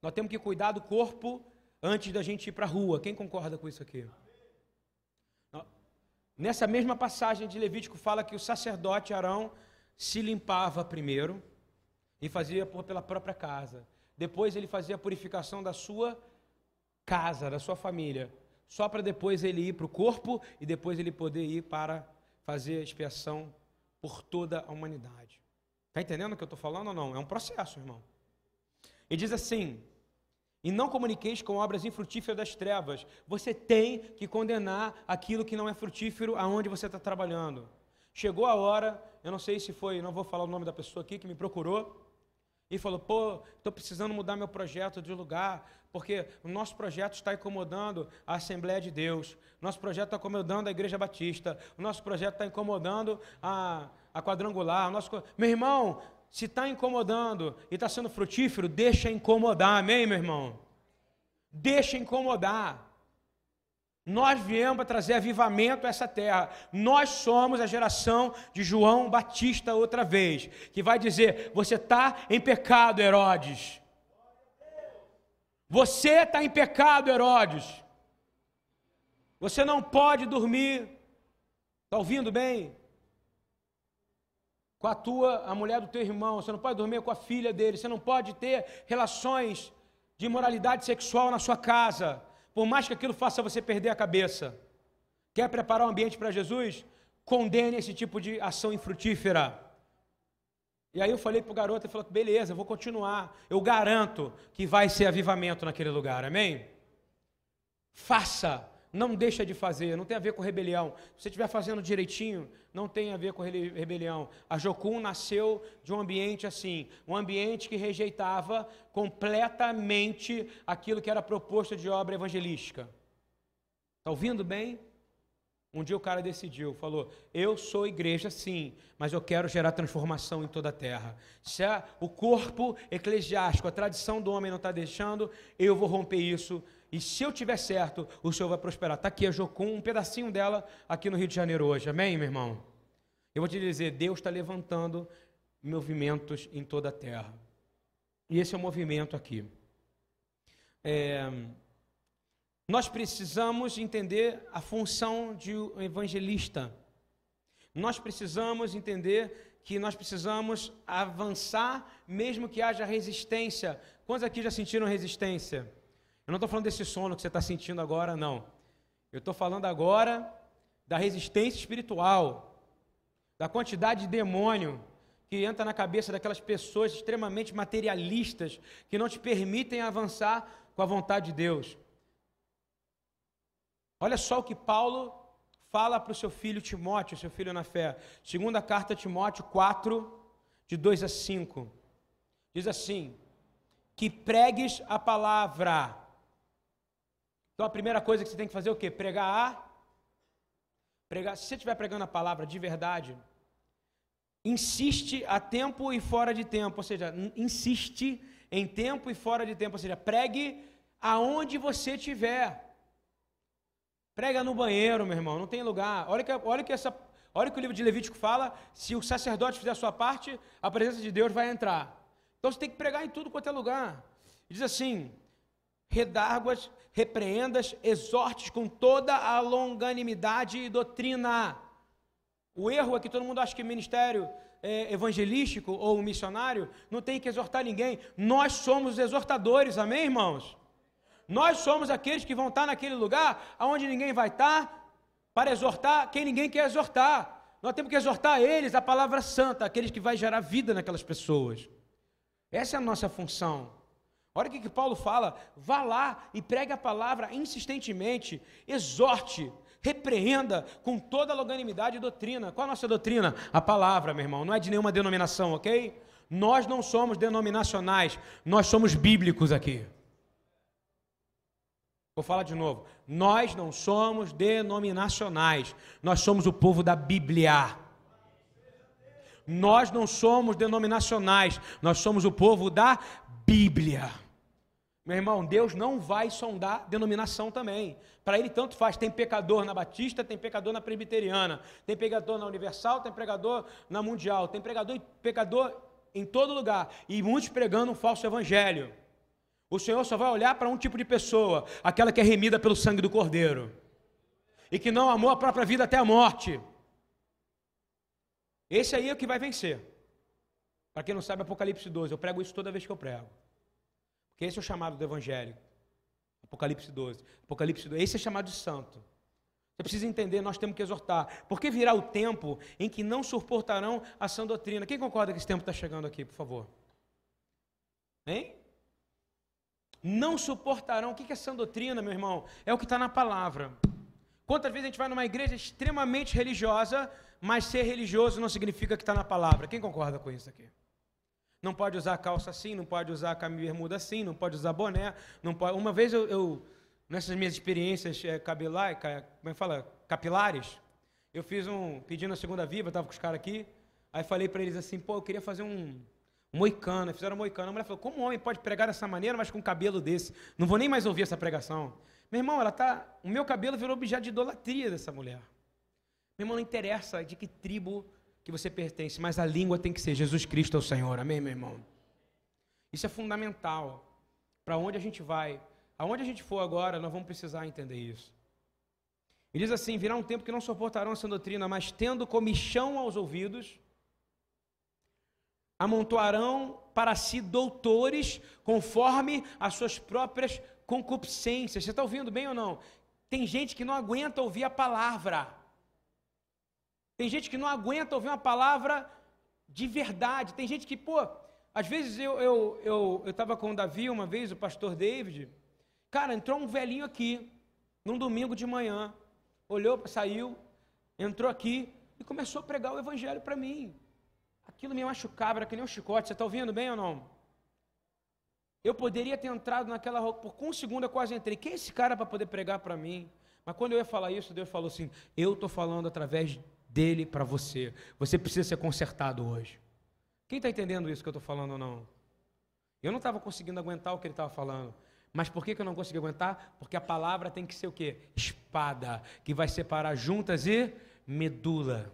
Nós temos que cuidar do corpo antes da gente ir para a rua. Quem concorda com isso aqui? Nessa mesma passagem de Levítico fala que o sacerdote Arão se limpava primeiro, e fazia pela própria casa. Depois ele fazia a purificação da sua casa, da sua família. Só para depois ele ir para o corpo e depois ele poder ir para fazer a expiação por toda a humanidade. Está entendendo o que eu estou falando ou não? É um processo, irmão. E diz assim: e não comuniqueis com obras infrutíferas das trevas. Você tem que condenar aquilo que não é frutífero aonde você está trabalhando. Chegou a hora, eu não sei se foi, não vou falar o nome da pessoa aqui que me procurou, e falou: pô, estou precisando mudar meu projeto de lugar, porque o nosso projeto está incomodando a Assembleia de Deus, nosso projeto está incomodando a Igreja Batista, o nosso projeto está incomodando a, a quadrangular. Nosso... Meu irmão, se está incomodando e está sendo frutífero, deixa incomodar, amém, meu irmão? Deixa incomodar. Nós viemos para trazer avivamento a essa terra. Nós somos a geração de João Batista outra vez, que vai dizer: Você está em pecado, Herodes. Você está em pecado, Herodes. Você não pode dormir. Está ouvindo bem? Com a tua, a mulher do teu irmão. Você não pode dormir com a filha dele. Você não pode ter relações de imoralidade sexual na sua casa por mais que aquilo faça você perder a cabeça. Quer preparar o ambiente para Jesus? Condene esse tipo de ação infrutífera. E aí eu falei para o garoto, ele falou, beleza, eu vou continuar. Eu garanto que vai ser avivamento naquele lugar, amém? Faça, não deixa de fazer, não tem a ver com rebelião. Se você estiver fazendo direitinho, não tem a ver com rebelião. A Jocum nasceu de um ambiente assim, um ambiente que rejeitava completamente aquilo que era proposto de obra evangelística. Está ouvindo bem? Um dia o cara decidiu, falou: Eu sou igreja sim, mas eu quero gerar transformação em toda a terra. Se o corpo eclesiástico, a tradição do homem não está deixando, eu vou romper isso. E se eu tiver certo, o Senhor vai prosperar. Está aqui a Jocum, um pedacinho dela aqui no Rio de Janeiro hoje. Amém, meu irmão? Eu vou te dizer: Deus está levantando movimentos em toda a terra. E esse é o movimento aqui. É, nós precisamos entender a função de um evangelista. Nós precisamos entender que nós precisamos avançar, mesmo que haja resistência. Quantos aqui já sentiram resistência? Eu não estou falando desse sono que você está sentindo agora, não. Eu estou falando agora da resistência espiritual, da quantidade de demônio que entra na cabeça daquelas pessoas extremamente materialistas que não te permitem avançar com a vontade de Deus. Olha só o que Paulo fala para o seu filho Timóteo, seu filho na fé. Segunda carta a Timóteo 4, de 2 a 5. Diz assim: que pregues a palavra. Então a primeira coisa que você tem que fazer é o quê? Pregar a pregar. Se você estiver pregando a palavra de verdade, insiste a tempo e fora de tempo, ou seja, insiste em tempo e fora de tempo, ou seja, pregue aonde você estiver. Prega no banheiro, meu irmão, não tem lugar. Olha que, olha que essa, Olha que o livro de Levítico fala: se o sacerdote fizer a sua parte, a presença de Deus vai entrar. Então você tem que pregar em tudo quanto é lugar. Diz assim: redarguas, repreendas, exortes com toda a longanimidade e doutrina. O erro é que todo mundo acha que ministério é, evangelístico ou missionário não tem que exortar ninguém. Nós somos os exortadores, amém, irmãos? Nós somos aqueles que vão estar naquele lugar onde ninguém vai estar para exortar quem ninguém quer exortar. Nós temos que exortar eles a palavra santa, aqueles que vai gerar vida naquelas pessoas. Essa é a nossa função. Olha o que, que Paulo fala: vá lá e pregue a palavra insistentemente, exorte, repreenda com toda a longanimidade e doutrina. Qual a nossa doutrina? A palavra, meu irmão, não é de nenhuma denominação, ok? Nós não somos denominacionais, nós somos bíblicos aqui. Vou falar de novo. Nós não somos denominacionais, nós somos o povo da Bíblia. Nós não somos denominacionais, nós somos o povo da Bíblia. Meu irmão, Deus não vai sondar denominação também. Para ele tanto faz, tem pecador na Batista, tem pecador na Presbiteriana, tem pecador na Universal, tem pecador na Mundial, tem pecador, pecador em todo lugar, e muitos pregando um falso evangelho. O Senhor só vai olhar para um tipo de pessoa, aquela que é remida pelo sangue do Cordeiro, e que não amou a própria vida até a morte. Esse aí é o que vai vencer. Para quem não sabe, Apocalipse 12, eu prego isso toda vez que eu prego. Porque esse é o chamado do Evangelho. Apocalipse 12. Apocalipse 12. Esse é chamado de santo. Você precisa entender, nós temos que exortar. Porque virá o tempo em que não suportarão a sã doutrina. Quem concorda que esse tempo está chegando aqui, por favor? Hein? Não suportarão. O que é sã doutrina, meu irmão? É o que está na palavra. Quantas vezes a gente vai numa igreja extremamente religiosa, mas ser religioso não significa que está na palavra. Quem concorda com isso aqui? Não pode usar calça assim, não pode usar camisa bermuda assim, não pode usar boné, não pode. Uma vez eu, eu nessas minhas experiências é, capilar, como é fala, capilares, eu fiz um pedindo a segunda viva, estava com os caras aqui, aí falei para eles assim, pô, eu queria fazer um, moicano, fizeram moicano. A mulher falou, como um homem pode pregar dessa maneira, mas com um cabelo desse? Não vou nem mais ouvir essa pregação. Meu irmão, ela tá, o meu cabelo virou objeto de idolatria dessa mulher. Meu irmão, não interessa de que tribo que você pertence, mas a língua tem que ser Jesus Cristo é o Senhor. Amém, meu irmão? Isso é fundamental. Para onde a gente vai, aonde a gente for agora, nós vamos precisar entender isso. E diz assim: virá um tempo que não suportarão essa doutrina, mas tendo comichão aos ouvidos, amontoarão para si doutores conforme as suas próprias concupiscências. Você está ouvindo bem ou não? Tem gente que não aguenta ouvir a palavra. Tem gente que não aguenta ouvir uma palavra de verdade. Tem gente que, pô, às vezes eu eu eu estava com o Davi uma vez, o pastor David. Cara, entrou um velhinho aqui, num domingo de manhã, olhou, saiu, entrou aqui e começou a pregar o evangelho para mim. Aquilo me machucava, era que nem um chicote. Você está ouvindo bem ou não? Eu poderia ter entrado naquela por um segundo eu quase entrei. Quem é esse cara para poder pregar para mim? Mas quando eu ia falar isso, Deus falou assim: Eu estou falando através dele para você. Você precisa ser consertado hoje. Quem está entendendo isso que eu estou falando ou não? Eu não estava conseguindo aguentar o que ele estava falando. Mas por que, que eu não consegui aguentar? Porque a palavra tem que ser o quê? Espada, que vai separar juntas e medula.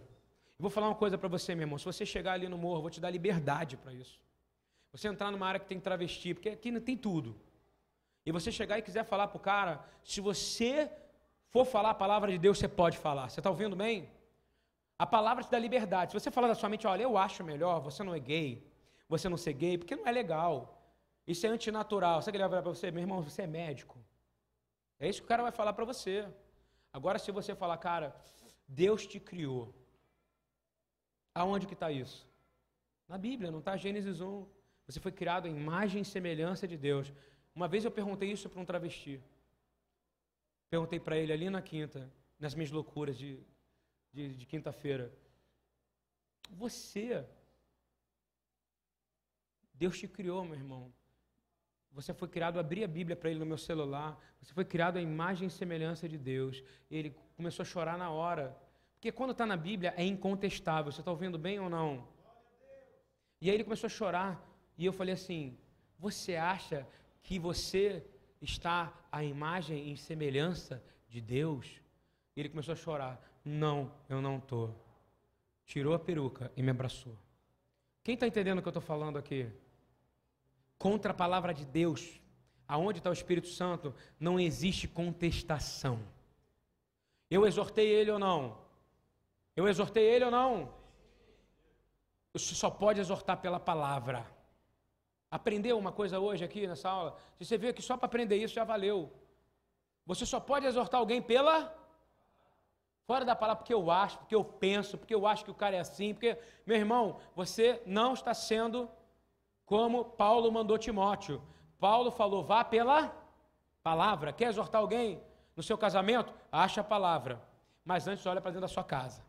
Eu vou falar uma coisa para você, meu irmão. Se você chegar ali no morro, eu vou te dar liberdade para isso. Você entrar numa área que tem travesti, porque aqui não tem tudo. E você chegar e quiser falar para o cara, se você for falar a palavra de Deus, você pode falar. Você está ouvindo bem? A palavra te dá liberdade. Se você falar da sua mente, olha, eu acho melhor, você não é gay, você não ser gay, porque não é legal. Isso é antinatural. Sabe que ele vai falar para você? Meu irmão, você é médico. É isso que o cara vai falar para você. Agora, se você falar, cara, Deus te criou. Aonde que está isso? Na Bíblia, não está Gênesis 1. Você foi criado à imagem e semelhança de Deus. Uma vez eu perguntei isso para um travesti. Perguntei para ele ali na quinta, nas minhas loucuras de, de, de quinta-feira. Você, Deus te criou, meu irmão. Você foi criado, abri a Bíblia para ele no meu celular. Você foi criado à imagem e semelhança de Deus. Ele começou a chorar na hora. Porque quando está na Bíblia é incontestável. Você está ouvindo bem ou não? E aí ele começou a chorar. E eu falei assim: Você acha que você está à imagem e semelhança de Deus? E ele começou a chorar. Não, eu não estou. tirou a peruca e me abraçou. Quem está entendendo o que eu estou falando aqui? Contra a palavra de Deus, aonde está o Espírito Santo, não existe contestação. Eu exortei ele ou não? Eu exortei ele ou não? Você só pode exortar pela palavra. Aprendeu uma coisa hoje aqui nessa aula? Se você vê que só para aprender isso já valeu. Você só pode exortar alguém pela fora da palavra porque eu acho, porque eu penso, porque eu acho que o cara é assim, porque meu irmão, você não está sendo como Paulo mandou Timóteo. Paulo falou: "Vá pela palavra". Quer exortar alguém no seu casamento? Acha a palavra. Mas antes olha para dentro da sua casa.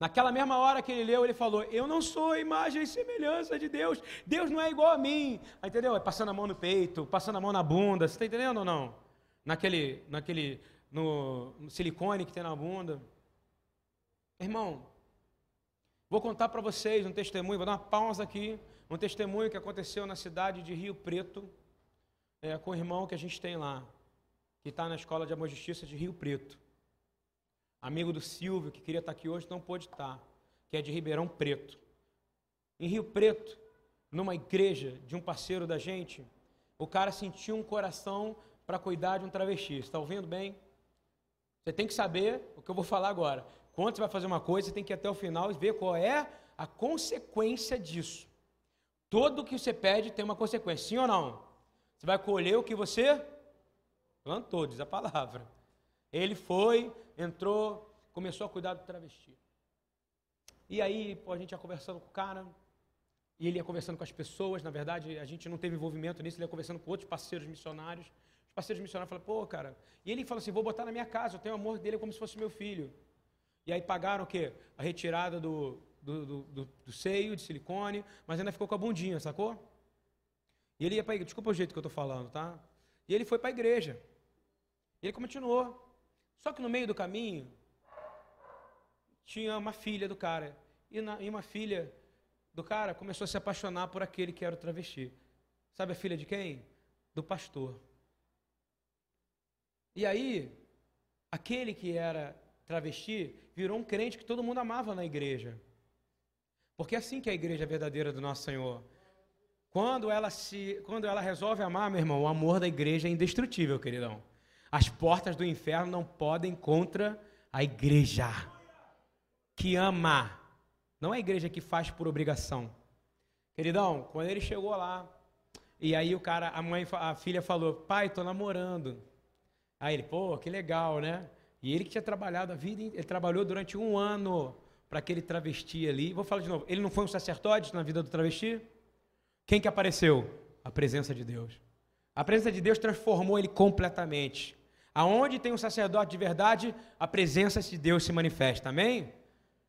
Naquela mesma hora que ele leu, ele falou: Eu não sou imagem e semelhança de Deus. Deus não é igual a mim. Entendeu? É passando a mão no peito, passando a mão na bunda. Você está entendendo ou não? Naquele, naquele no, no silicone que tem na bunda. Irmão, vou contar para vocês um testemunho, vou dar uma pausa aqui. Um testemunho que aconteceu na cidade de Rio Preto, é, com o irmão que a gente tem lá, que está na Escola de Amor e Justiça de Rio Preto amigo do Silvio, que queria estar aqui hoje, não pôde estar, que é de Ribeirão Preto. Em Rio Preto, numa igreja de um parceiro da gente, o cara sentiu um coração para cuidar de um travesti. Está ouvindo bem? Você tem que saber o que eu vou falar agora. Quando você vai fazer uma coisa, você tem que ir até o final e ver qual é a consequência disso. Tudo que você pede tem uma consequência, sim ou não? Você vai colher o que você plantou, diz a palavra. Ele foi, entrou, começou a cuidar do travesti. E aí, pô, a gente ia conversando com o cara, e ele ia conversando com as pessoas, na verdade, a gente não teve envolvimento nisso, ele ia conversando com outros parceiros missionários. Os parceiros missionários falaram, pô, cara, e ele falou assim, vou botar na minha casa, eu tenho amor dele como se fosse meu filho. E aí pagaram o quê? A retirada do, do, do, do, do seio, de silicone, mas ainda ficou com a bundinha, sacou? E ele ia para igreja, desculpa o jeito que eu estou falando, tá? E ele foi para a igreja. E ele continuou. Só que no meio do caminho tinha uma filha do cara. E, na, e uma filha do cara começou a se apaixonar por aquele que era o travesti. Sabe a filha de quem? Do pastor. E aí, aquele que era travesti virou um crente que todo mundo amava na igreja. Porque é assim que é a igreja verdadeira do nosso Senhor. Quando ela se, quando ela resolve amar, meu irmão, o amor da igreja é indestrutível, queridão. As portas do inferno não podem contra a igreja que ama. Não é a igreja que faz por obrigação. Queridão, quando ele chegou lá, e aí o cara, a mãe, a filha falou: "Pai, tô namorando". Aí ele, pô, que legal, né? E ele que tinha trabalhado a vida, ele trabalhou durante um ano para aquele travesti ali. Vou falar de novo. Ele não foi um sacerdote na vida do travesti? Quem que apareceu? A presença de Deus. A presença de Deus transformou ele completamente. Aonde tem um sacerdote de verdade, a presença de Deus se manifesta. Amém?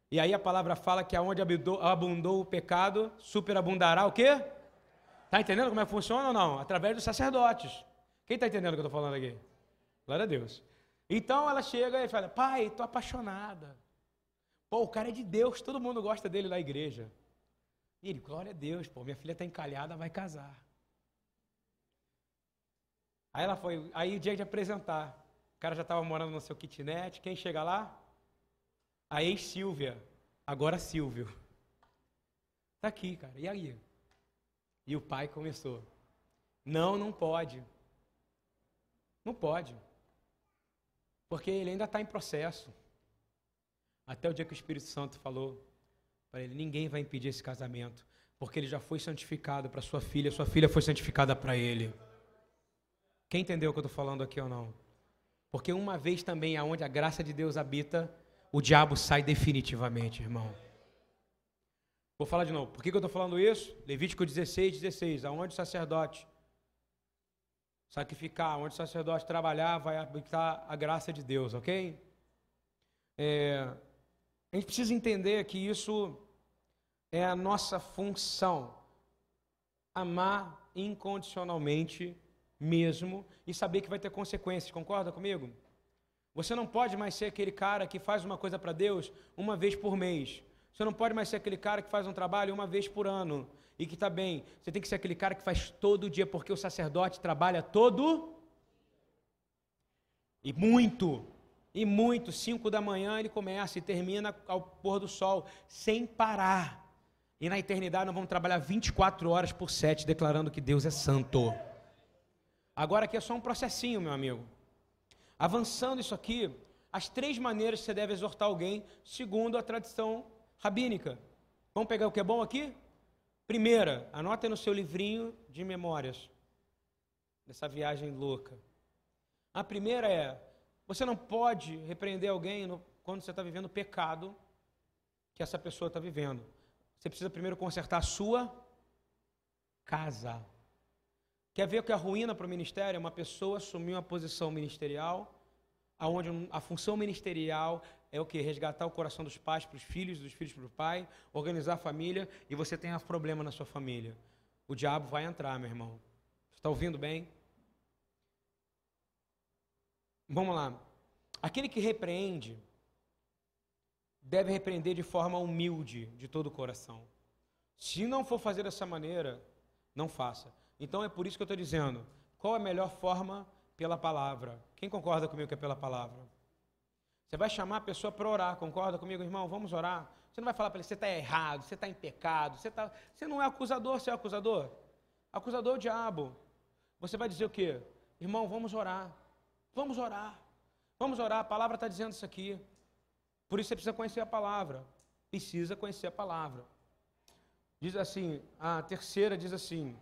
E aí a palavra fala que aonde abundou, abundou o pecado, superabundará o quê? Está entendendo como é que funciona ou não? Através dos sacerdotes. Quem está entendendo o que eu estou falando aqui? Glória a Deus. Então ela chega e fala: Pai, estou apaixonada. Pô, o cara é de Deus, todo mundo gosta dele na igreja. E ele, glória a Deus, pô, minha filha está encalhada, vai casar. Aí ela foi, aí o dia de apresentar. O cara já estava morando no seu kitnet. Quem chega lá? A ex-Silvia. Agora Silvio. Tá aqui, cara. E aí? E o pai começou. Não, não pode. Não pode. Porque ele ainda está em processo. Até o dia que o Espírito Santo falou para ele: ninguém vai impedir esse casamento. Porque ele já foi santificado para sua filha, sua filha foi santificada para ele. Quem entendeu o que eu estou falando aqui ou não? Porque uma vez também aonde a graça de Deus habita, o diabo sai definitivamente, irmão. Vou falar de novo. Por que, que eu estou falando isso? Levítico 16, 16. Aonde o sacerdote sacrificar, onde o sacerdote trabalhar, vai habitar a graça de Deus, ok? É, a gente precisa entender que isso é a nossa função. Amar incondicionalmente mesmo e saber que vai ter consequências. Concorda comigo? Você não pode mais ser aquele cara que faz uma coisa para Deus uma vez por mês. Você não pode mais ser aquele cara que faz um trabalho uma vez por ano e que está bem. Você tem que ser aquele cara que faz todo dia, porque o sacerdote trabalha todo e muito. E muito, 5 da manhã ele começa e termina ao pôr do sol, sem parar. E na eternidade nós vamos trabalhar 24 horas por 7, declarando que Deus é santo. Agora aqui é só um processinho, meu amigo. Avançando isso aqui, as três maneiras que você deve exortar alguém, segundo a tradição rabínica. Vamos pegar o que é bom aqui? Primeira, anota no seu livrinho de memórias dessa viagem louca. A primeira é: você não pode repreender alguém no, quando você está vivendo o pecado que essa pessoa está vivendo. Você precisa primeiro consertar a sua casa. Quer ver que a ruína para o ministério é uma pessoa assumir uma posição ministerial, aonde a função ministerial é o que? Resgatar o coração dos pais para os filhos, dos filhos para o pai, organizar a família, e você tem um problema na sua família. O diabo vai entrar, meu irmão. Está ouvindo bem? Vamos lá. Aquele que repreende, deve repreender de forma humilde, de todo o coração. Se não for fazer dessa maneira, não faça. Então é por isso que eu estou dizendo: qual é a melhor forma? Pela palavra. Quem concorda comigo que é pela palavra? Você vai chamar a pessoa para orar, concorda comigo, irmão? Vamos orar. Você não vai falar para ele, você está errado, você está em pecado, você, tá... você não é acusador, você é acusador? Acusador é o diabo. Você vai dizer o quê? Irmão, vamos orar. Vamos orar. Vamos orar. A palavra está dizendo isso aqui. Por isso você precisa conhecer a palavra. Precisa conhecer a palavra. Diz assim, a terceira diz assim.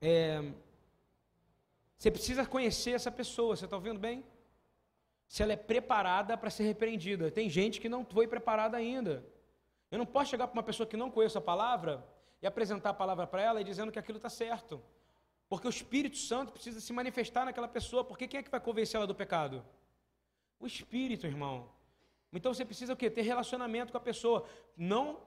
É, você precisa conhecer essa pessoa, você está ouvindo bem? Se ela é preparada para ser repreendida. Tem gente que não foi preparada ainda. Eu não posso chegar para uma pessoa que não conhece a palavra e apresentar a palavra para ela e dizendo que aquilo está certo. Porque o Espírito Santo precisa se manifestar naquela pessoa. Porque quem é que vai convencer ela do pecado? O Espírito, irmão. Então você precisa o quê? Ter relacionamento com a pessoa. Não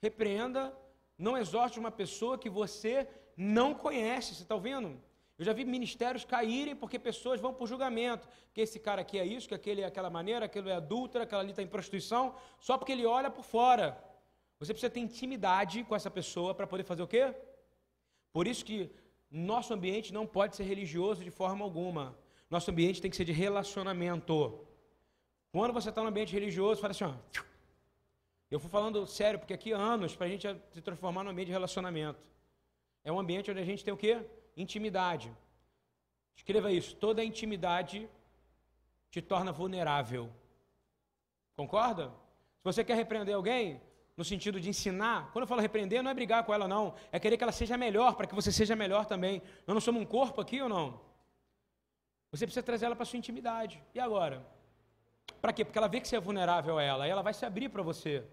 repreenda, não exorte uma pessoa que você não conhece. Você está ouvindo? Eu já vi ministérios caírem porque pessoas vão o julgamento. Que esse cara aqui é isso, que aquele é aquela maneira, aquele é adúltera, aquela ali está em prostituição, só porque ele olha por fora. Você precisa ter intimidade com essa pessoa para poder fazer o quê? Por isso que nosso ambiente não pode ser religioso de forma alguma. Nosso ambiente tem que ser de relacionamento. Quando você está no ambiente religioso, fala assim, ó. Eu fui falando sério, porque aqui há anos para a gente se transformar no ambiente de relacionamento. É um ambiente onde a gente tem o quê? Intimidade. Escreva isso. Toda intimidade te torna vulnerável. Concorda? Se você quer repreender alguém, no sentido de ensinar, quando eu falo repreender, não é brigar com ela, não. É querer que ela seja melhor, para que você seja melhor também. Nós não somos um corpo aqui ou não? Você precisa trazer ela para sua intimidade. E agora? Para quê? Porque ela vê que você é vulnerável a ela, e ela vai se abrir para você.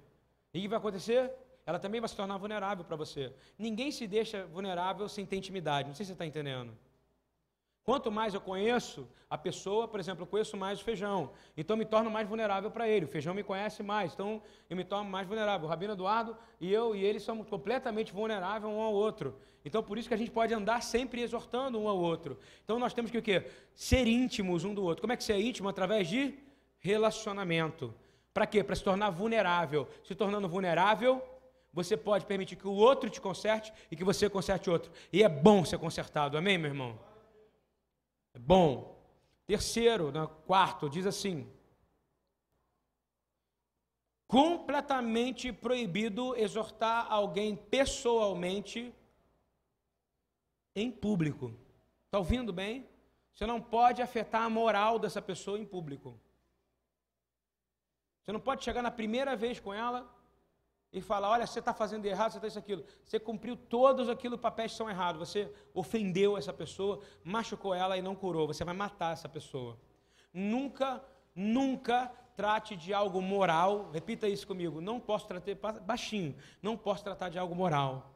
E o que vai acontecer? Ela também vai se tornar vulnerável para você. Ninguém se deixa vulnerável sem ter intimidade. Não sei se você está entendendo. Quanto mais eu conheço a pessoa, por exemplo, eu conheço mais o feijão, então eu me torno mais vulnerável para ele. O feijão me conhece mais, então eu me torno mais vulnerável. O Rabino Eduardo e eu e ele somos completamente vulneráveis um ao outro. Então por isso que a gente pode andar sempre exortando um ao outro. Então nós temos que o quê? Ser íntimos um do outro. Como é que você é íntimo? Através de relacionamento. Para quê? Para se tornar vulnerável. Se tornando vulnerável, você pode permitir que o outro te conserte e que você conserte outro. E é bom ser consertado. Amém, meu irmão? É bom. Terceiro, né, quarto, diz assim: completamente proibido exortar alguém pessoalmente em público. Está ouvindo bem? Você não pode afetar a moral dessa pessoa em público. Você não pode chegar na primeira vez com ela e falar: olha, você está fazendo errado, você está isso, aquilo. Você cumpriu todos aqueles papéis que são errados. Você ofendeu essa pessoa, machucou ela e não curou. Você vai matar essa pessoa. Nunca, nunca trate de algo moral. Repita isso comigo. Não posso tratar, baixinho, não posso tratar de algo moral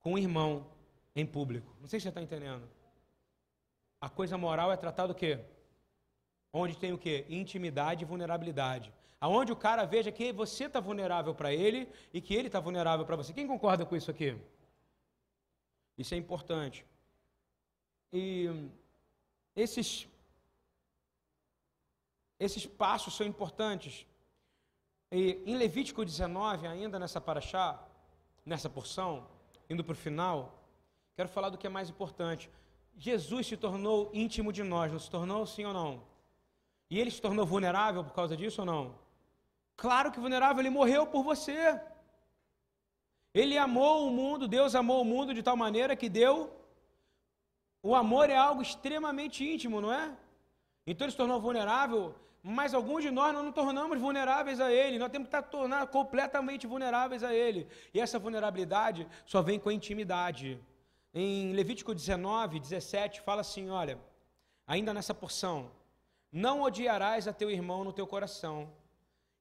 com um irmão em público. Não sei se você está entendendo. A coisa moral é tratar do quê? Onde tem o quê? Intimidade e vulnerabilidade aonde o cara veja que você está vulnerável para ele e que ele está vulnerável para você. Quem concorda com isso aqui? Isso é importante. E esses, esses passos são importantes. E em Levítico 19, ainda nessa paraxá, nessa porção, indo para o final, quero falar do que é mais importante. Jesus se tornou íntimo de nós, não se tornou sim ou não? E ele se tornou vulnerável por causa disso ou não? Claro que vulnerável, ele morreu por você. Ele amou o mundo, Deus amou o mundo de tal maneira que deu. O amor é algo extremamente íntimo, não é? Então ele se tornou vulnerável, mas alguns de nós não nos tornamos vulneráveis a Ele. Nós temos que estar tornar completamente vulneráveis a Ele. E essa vulnerabilidade só vem com a intimidade. Em Levítico 19, 17, fala assim: olha, ainda nessa porção, não odiarás a teu irmão no teu coração,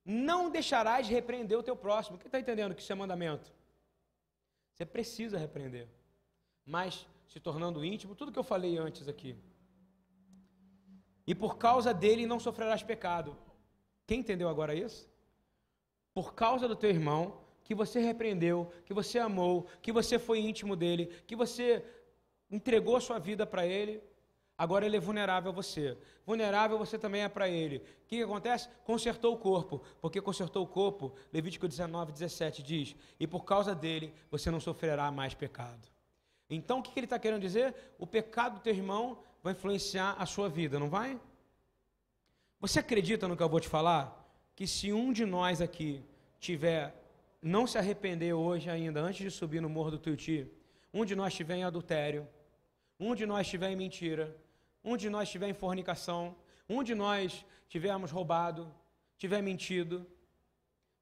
não deixarás repreender o teu próximo. Quem está entendendo que isso é mandamento? Você precisa repreender, mas se tornando íntimo, tudo que eu falei antes aqui. E por causa dele não sofrerás pecado. Quem entendeu agora isso? Por causa do teu irmão, que você repreendeu, que você amou, que você foi íntimo dele, que você entregou sua vida para ele, agora ele é vulnerável a você. Vulnerável você também é para ele. O que, acontece? Consertou o corpo. Porque consertou o corpo, Levítico 19, 17 diz: E por causa dele você não sofrerá mais pecado. Então o que, que ele está querendo dizer? O pecado do teu irmão vai influenciar a sua vida, não vai? Você acredita no que eu vou te falar? Que se um de nós aqui tiver não se arrepender hoje ainda, antes de subir no morro do Tuiuti, um de nós estiver em adultério, um de nós estiver em mentira, um de nós estiver em fornicação, um de nós tivermos roubado, tiver mentido,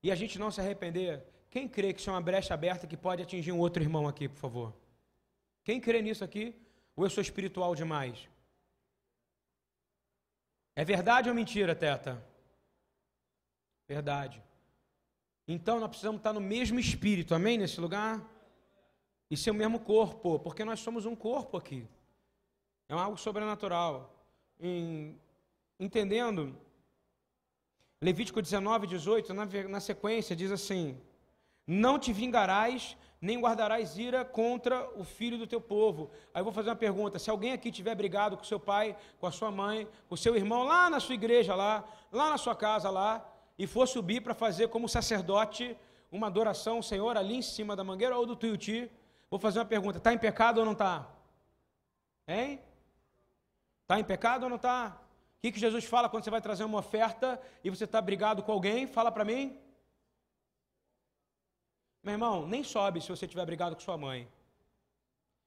e a gente não se arrepender, quem crê que isso é uma brecha aberta que pode atingir um outro irmão aqui, por favor? Quem crê nisso aqui? Ou eu sou espiritual demais? É verdade ou mentira, Teta? Verdade. Então nós precisamos estar no mesmo espírito, amém? Nesse lugar? E ser o mesmo corpo, porque nós somos um corpo aqui. É algo sobrenatural. Em, entendendo, Levítico 19, 18, na, na sequência, diz assim: Não te vingarás, nem guardarás ira contra o filho do teu povo. Aí eu vou fazer uma pergunta: se alguém aqui tiver brigado com seu pai, com a sua mãe, com seu irmão, lá na sua igreja, lá, lá na sua casa, lá, e for subir para fazer como sacerdote uma adoração ao Senhor ali em cima da mangueira ou do tuiuti, vou fazer uma pergunta: está em pecado ou não está? Hein? Está em pecado ou não está? O que, que Jesus fala quando você vai trazer uma oferta e você está brigado com alguém? Fala para mim. Meu irmão, nem sobe se você tiver brigado com sua mãe.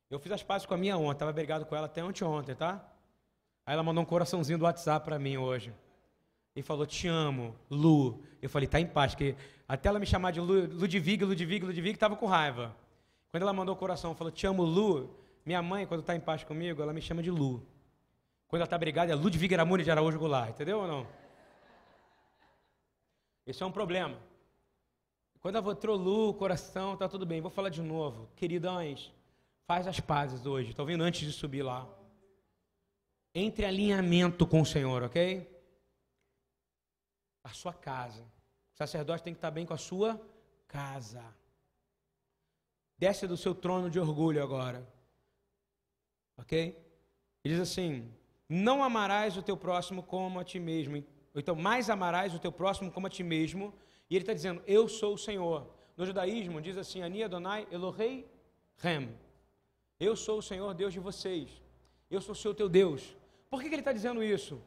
Eu fiz as pazes com a minha ontem, estava brigado com ela até anteontem, tá? Aí ela mandou um coraçãozinho do WhatsApp para mim hoje e falou: Te amo, Lu. Eu falei: Tá em paz, porque até ela me chamar de Lu, Ludwig, Ludwig, Ludwig, estava com raiva. Quando ela mandou o coração, falou: Te amo, Lu. Minha mãe, quando está em paz comigo, ela me chama de Lu. Quando ela está brigada, é Ludwig Ramone de Araújo Goulart, entendeu ou não? Isso é um problema. Quando ela votou Lu, coração, tá tudo bem. Vou falar de novo. Queridões, faz as pazes hoje. Estou vendo antes de subir lá. Entre alinhamento com o Senhor, ok? a sua casa. O sacerdote tem que estar bem com a sua casa. Desce do seu trono de orgulho agora. Ok? Ele diz assim: Não amarás o teu próximo como a ti mesmo. Então, mais amarás o teu próximo como a ti mesmo. E ele está dizendo: Eu sou o Senhor. No judaísmo diz assim: Ani Adonai Elohei Rem. Eu sou o Senhor Deus de vocês. Eu sou o seu teu Deus. Por que, que ele está dizendo isso?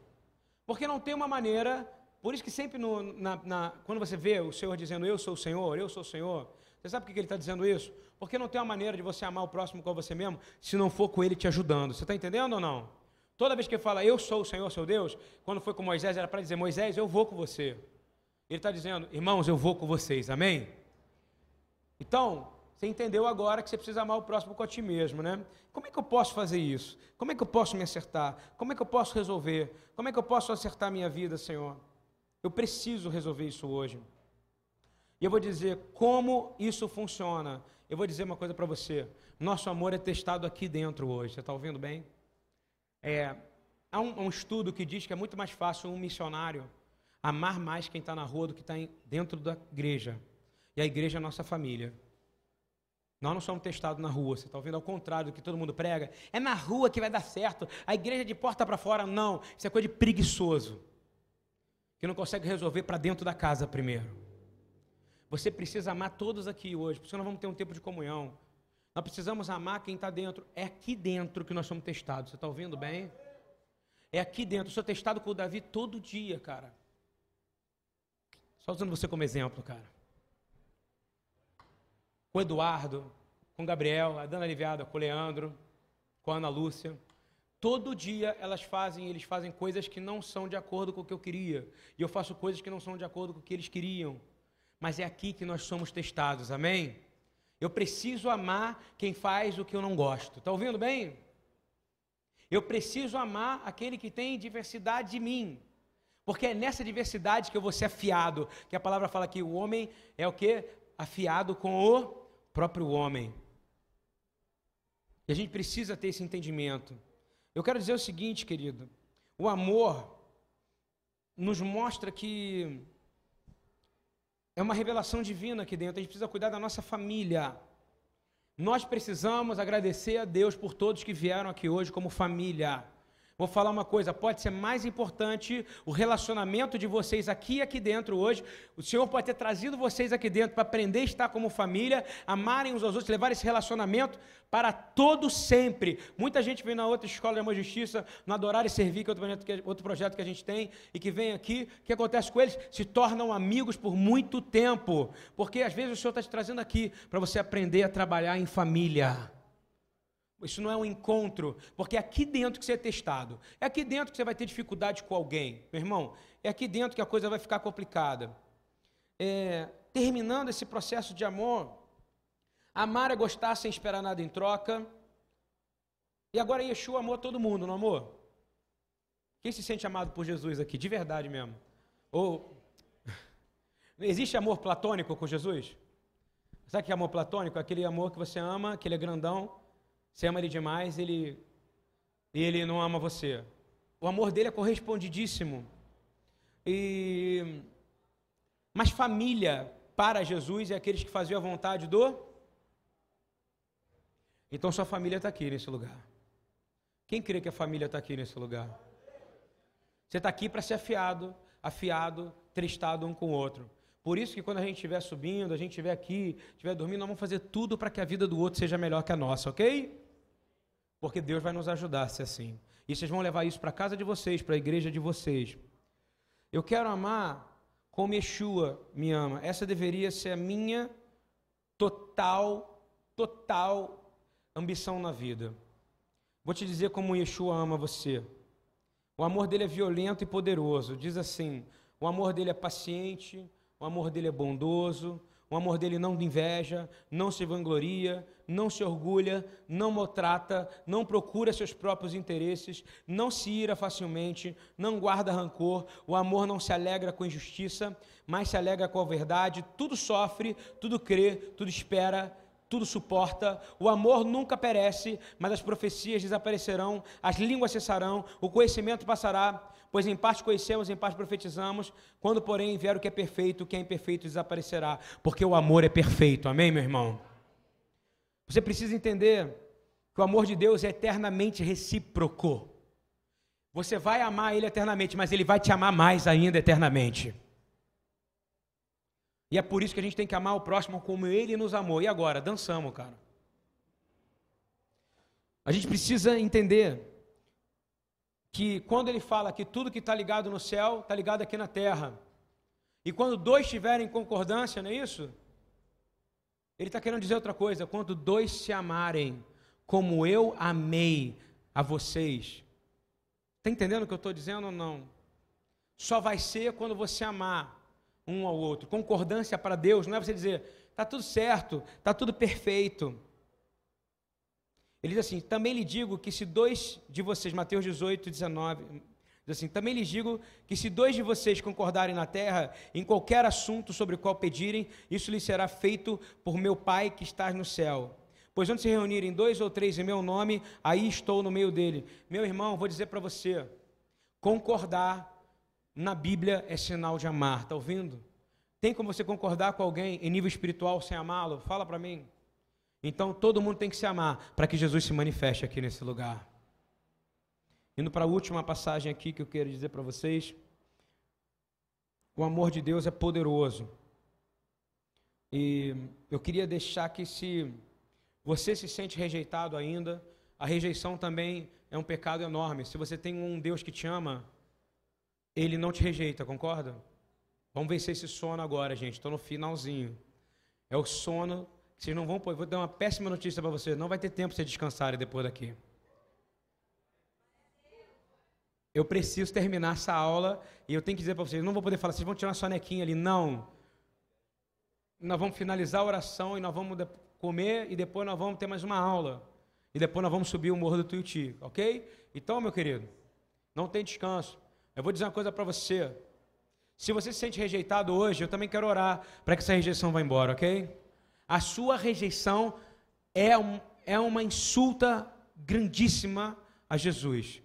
Porque não tem uma maneira por isso que sempre no, na, na, quando você vê o Senhor dizendo eu sou o Senhor, eu sou o Senhor, você sabe por que ele está dizendo isso? Porque não tem uma maneira de você amar o próximo com você mesmo se não for com ele te ajudando. Você está entendendo ou não? Toda vez que ele fala eu sou o Senhor, seu Deus, quando foi com Moisés era para dizer Moisés, eu vou com você. Ele está dizendo, irmãos, eu vou com vocês, amém? Então, você entendeu agora que você precisa amar o próximo com a ti mesmo, né? Como é que eu posso fazer isso? Como é que eu posso me acertar? Como é que eu posso resolver? Como é que eu posso acertar minha vida, Senhor? Eu preciso resolver isso hoje. E eu vou dizer como isso funciona. Eu vou dizer uma coisa para você. Nosso amor é testado aqui dentro hoje. Você está ouvindo bem? É, há um, um, estudo que diz que é muito mais fácil um missionário amar mais quem está na rua do que está dentro da igreja. E a igreja é a nossa família. Nós não somos testados na rua, você está ouvindo? Ao contrário do que todo mundo prega. É na rua que vai dar certo. A igreja é de porta para fora. Não, isso é coisa de preguiçoso que não consegue resolver para dentro da casa primeiro. Você precisa amar todos aqui hoje, porque nós vamos ter um tempo de comunhão. Nós precisamos amar quem está dentro. É aqui dentro que nós somos testados. Você está ouvindo bem? É aqui dentro. Eu sou testado com o Davi todo dia, cara. Só usando você como exemplo, cara. Com o Eduardo, com o Gabriel, a Dana Aliviada, com o Leandro, com a Ana Lúcia. Todo dia elas fazem, eles fazem coisas que não são de acordo com o que eu queria. E eu faço coisas que não são de acordo com o que eles queriam. Mas é aqui que nós somos testados, amém? Eu preciso amar quem faz o que eu não gosto. Está ouvindo bem? Eu preciso amar aquele que tem diversidade de mim. Porque é nessa diversidade que eu vou ser afiado. Que a palavra fala que o homem é o que? Afiado com o próprio homem. E a gente precisa ter esse entendimento. Eu quero dizer o seguinte, querido: o amor nos mostra que é uma revelação divina aqui dentro. A gente precisa cuidar da nossa família. Nós precisamos agradecer a Deus por todos que vieram aqui hoje como família. Vou falar uma coisa, pode ser mais importante o relacionamento de vocês aqui e aqui dentro hoje. O Senhor pode ter trazido vocês aqui dentro para aprender a estar como família, amarem uns aos outros, levar esse relacionamento para todo sempre. Muita gente vem na outra escola de amor e justiça, no Adorar e Servir, que é outro projeto que, outro projeto que a gente tem, e que vem aqui, o que acontece com eles? Se tornam amigos por muito tempo. Porque às vezes o Senhor está te trazendo aqui para você aprender a trabalhar em família. Isso não é um encontro, porque é aqui dentro que você é testado. É aqui dentro que você vai ter dificuldade com alguém, meu irmão. É aqui dentro que a coisa vai ficar complicada. É, terminando esse processo de amor, amar é gostar sem esperar nada em troca. E agora Yeshua amou todo mundo, não amor? Quem se sente amado por Jesus aqui, de verdade mesmo? Ou existe amor platônico com Jesus? Sabe que é amor platônico? Aquele amor que você ama, que ele é grandão, você ama ele demais, ele ele não ama você. O amor dele é correspondidíssimo. E mas família para Jesus é aqueles que faziam a vontade do Então sua família está aqui nesse lugar. Quem crê que a família está aqui nesse lugar? Você está aqui para ser afiado, afiado, tristado um com o outro. Por isso que quando a gente estiver subindo, a gente estiver aqui, estiver dormindo, nós vamos fazer tudo para que a vida do outro seja melhor que a nossa, ok? Porque Deus vai nos ajudar a ser assim. E vocês vão levar isso para a casa de vocês, para a igreja de vocês. Eu quero amar como Yeshua me ama. Essa deveria ser a minha total, total ambição na vida. Vou te dizer como Yeshua ama você. O amor dele é violento e poderoso. Diz assim: o amor dele é paciente, o amor dele é bondoso, o amor dele não inveja, não se vangloria, não se orgulha, não maltrata, não procura seus próprios interesses, não se ira facilmente, não guarda rancor. O amor não se alegra com injustiça, mas se alegra com a verdade. Tudo sofre, tudo crê, tudo espera, tudo suporta. O amor nunca perece, mas as profecias desaparecerão, as línguas cessarão, o conhecimento passará Pois em parte conhecemos, em parte profetizamos. Quando, porém, vier o que é perfeito, o que é imperfeito desaparecerá. Porque o amor é perfeito. Amém, meu irmão? Você precisa entender que o amor de Deus é eternamente recíproco. Você vai amar Ele eternamente, mas Ele vai te amar mais ainda eternamente. E é por isso que a gente tem que amar o próximo como Ele nos amou. E agora? Dançamos, cara. A gente precisa entender que quando ele fala que tudo que está ligado no céu está ligado aqui na terra. E quando dois estiverem em concordância, não é isso? Ele está querendo dizer outra coisa. Quando dois se amarem, como eu amei a vocês. Está entendendo o que eu estou dizendo ou não? Só vai ser quando você amar um ao outro. Concordância para Deus não é você dizer, está tudo certo, está tudo perfeito. Ele diz assim: também lhe digo que se dois de vocês, Mateus 18, 19, diz assim: também lhes digo que se dois de vocês concordarem na terra em qualquer assunto sobre o qual pedirem, isso lhes será feito por meu Pai que está no céu. Pois onde se reunirem dois ou três em meu nome, aí estou no meio dele. Meu irmão, vou dizer para você: concordar na Bíblia é sinal de amar, está ouvindo? Tem como você concordar com alguém em nível espiritual sem amá-lo? Fala para mim. Então todo mundo tem que se amar para que Jesus se manifeste aqui nesse lugar. Indo para a última passagem aqui que eu quero dizer para vocês. O amor de Deus é poderoso. E eu queria deixar que se você se sente rejeitado ainda, a rejeição também é um pecado enorme. Se você tem um Deus que te ama, ele não te rejeita, concorda? Vamos vencer esse sono agora, gente. Estou no finalzinho. É o sono vocês não vão poder. Vou dar uma péssima notícia para vocês. Não vai ter tempo para vocês descansarem depois daqui. Eu preciso terminar essa aula e eu tenho que dizer para vocês: não vou poder falar, vocês vão tirar uma sonequinha ali. Não. Nós vamos finalizar a oração e nós vamos comer e depois nós vamos ter mais uma aula. E depois nós vamos subir o morro do Tuiuti, ok? Então, meu querido, não tem descanso. Eu vou dizer uma coisa para você. Se você se sente rejeitado hoje, eu também quero orar para que essa rejeição vá embora, ok? A sua rejeição é, um, é uma insulta grandíssima a Jesus.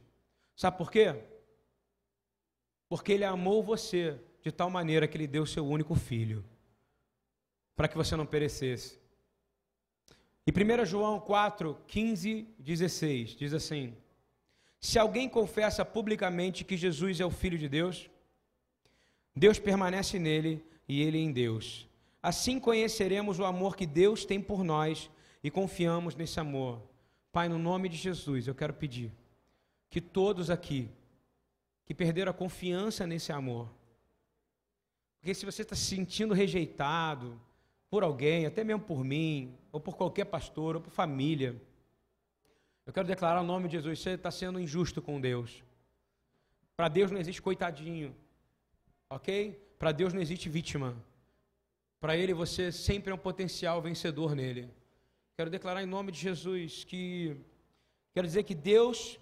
Sabe por quê? Porque ele amou você de tal maneira que ele deu seu único filho, para que você não perecesse. E 1 João 4, 15, 16 diz assim: Se alguém confessa publicamente que Jesus é o Filho de Deus, Deus permanece nele e ele em Deus. Assim conheceremos o amor que Deus tem por nós e confiamos nesse amor. Pai, no nome de Jesus, eu quero pedir que todos aqui que perderam a confiança nesse amor, porque se você está se sentindo rejeitado, por alguém, até mesmo por mim, ou por qualquer pastor, ou por família. Eu quero declarar o nome de Jesus: você está sendo injusto com Deus. Para Deus não existe coitadinho, ok? Para Deus não existe vítima. Para Ele você sempre é um potencial vencedor nele. Quero declarar em nome de Jesus que quero dizer que Deus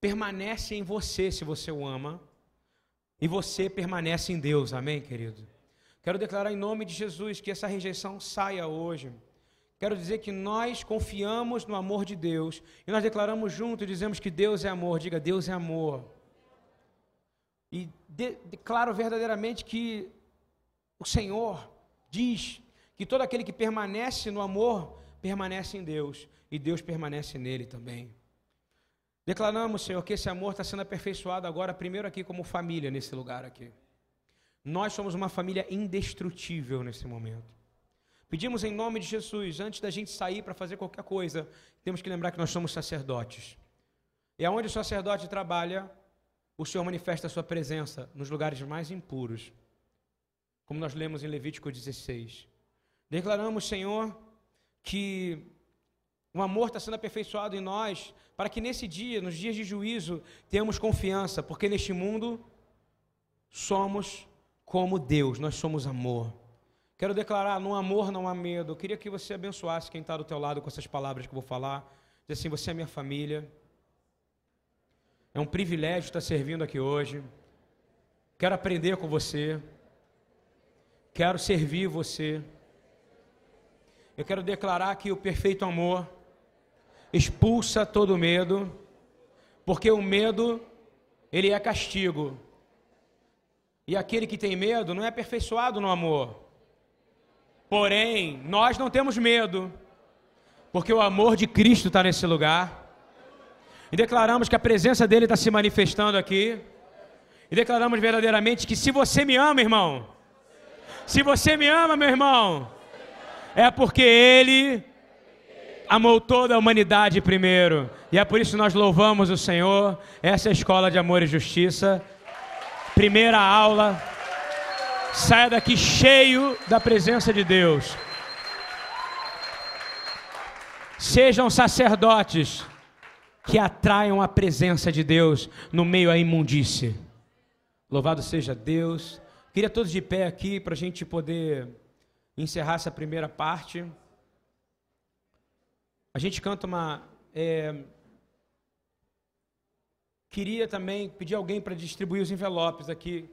permanece em você se você o ama e você permanece em Deus. Amém, querido. Quero declarar em nome de Jesus que essa rejeição saia hoje. Quero dizer que nós confiamos no amor de Deus e nós declaramos junto e dizemos que Deus é amor. Diga, Deus é amor. E de, declaro verdadeiramente que o Senhor diz que todo aquele que permanece no amor permanece em Deus e Deus permanece nele também. Declaramos, Senhor, que esse amor está sendo aperfeiçoado agora, primeiro aqui como família, nesse lugar aqui. Nós somos uma família indestrutível nesse momento. Pedimos em nome de Jesus, antes da gente sair para fazer qualquer coisa, temos que lembrar que nós somos sacerdotes. E aonde o sacerdote trabalha, o Senhor manifesta a sua presença nos lugares mais impuros. Como nós lemos em Levítico 16. Declaramos, Senhor, que o amor está sendo aperfeiçoado em nós, para que nesse dia, nos dias de juízo, tenhamos confiança, porque neste mundo somos como Deus, nós somos amor. Quero declarar, no amor não há medo. Eu queria que você abençoasse quem está do teu lado com essas palavras que eu vou falar. Diz assim, você é minha família. É um privilégio estar servindo aqui hoje. Quero aprender com você. Quero servir você. Eu quero declarar que o perfeito amor expulsa todo medo, porque o medo ele é castigo. E aquele que tem medo não é aperfeiçoado no amor. Porém, nós não temos medo, porque o amor de Cristo está nesse lugar. E declaramos que a presença dele está se manifestando aqui. E declaramos verdadeiramente que se você me ama, irmão, se você me ama, meu irmão, é porque ele amou toda a humanidade primeiro. E é por isso que nós louvamos o Senhor. Essa é a escola de amor e justiça primeira aula. Saia daqui cheio da presença de Deus. Sejam sacerdotes que atraiam a presença de Deus no meio à imundície. Louvado seja Deus. Queria todos de pé aqui para a gente poder encerrar essa primeira parte. A gente canta uma. É, Queria também pedir alguém para distribuir os envelopes aqui.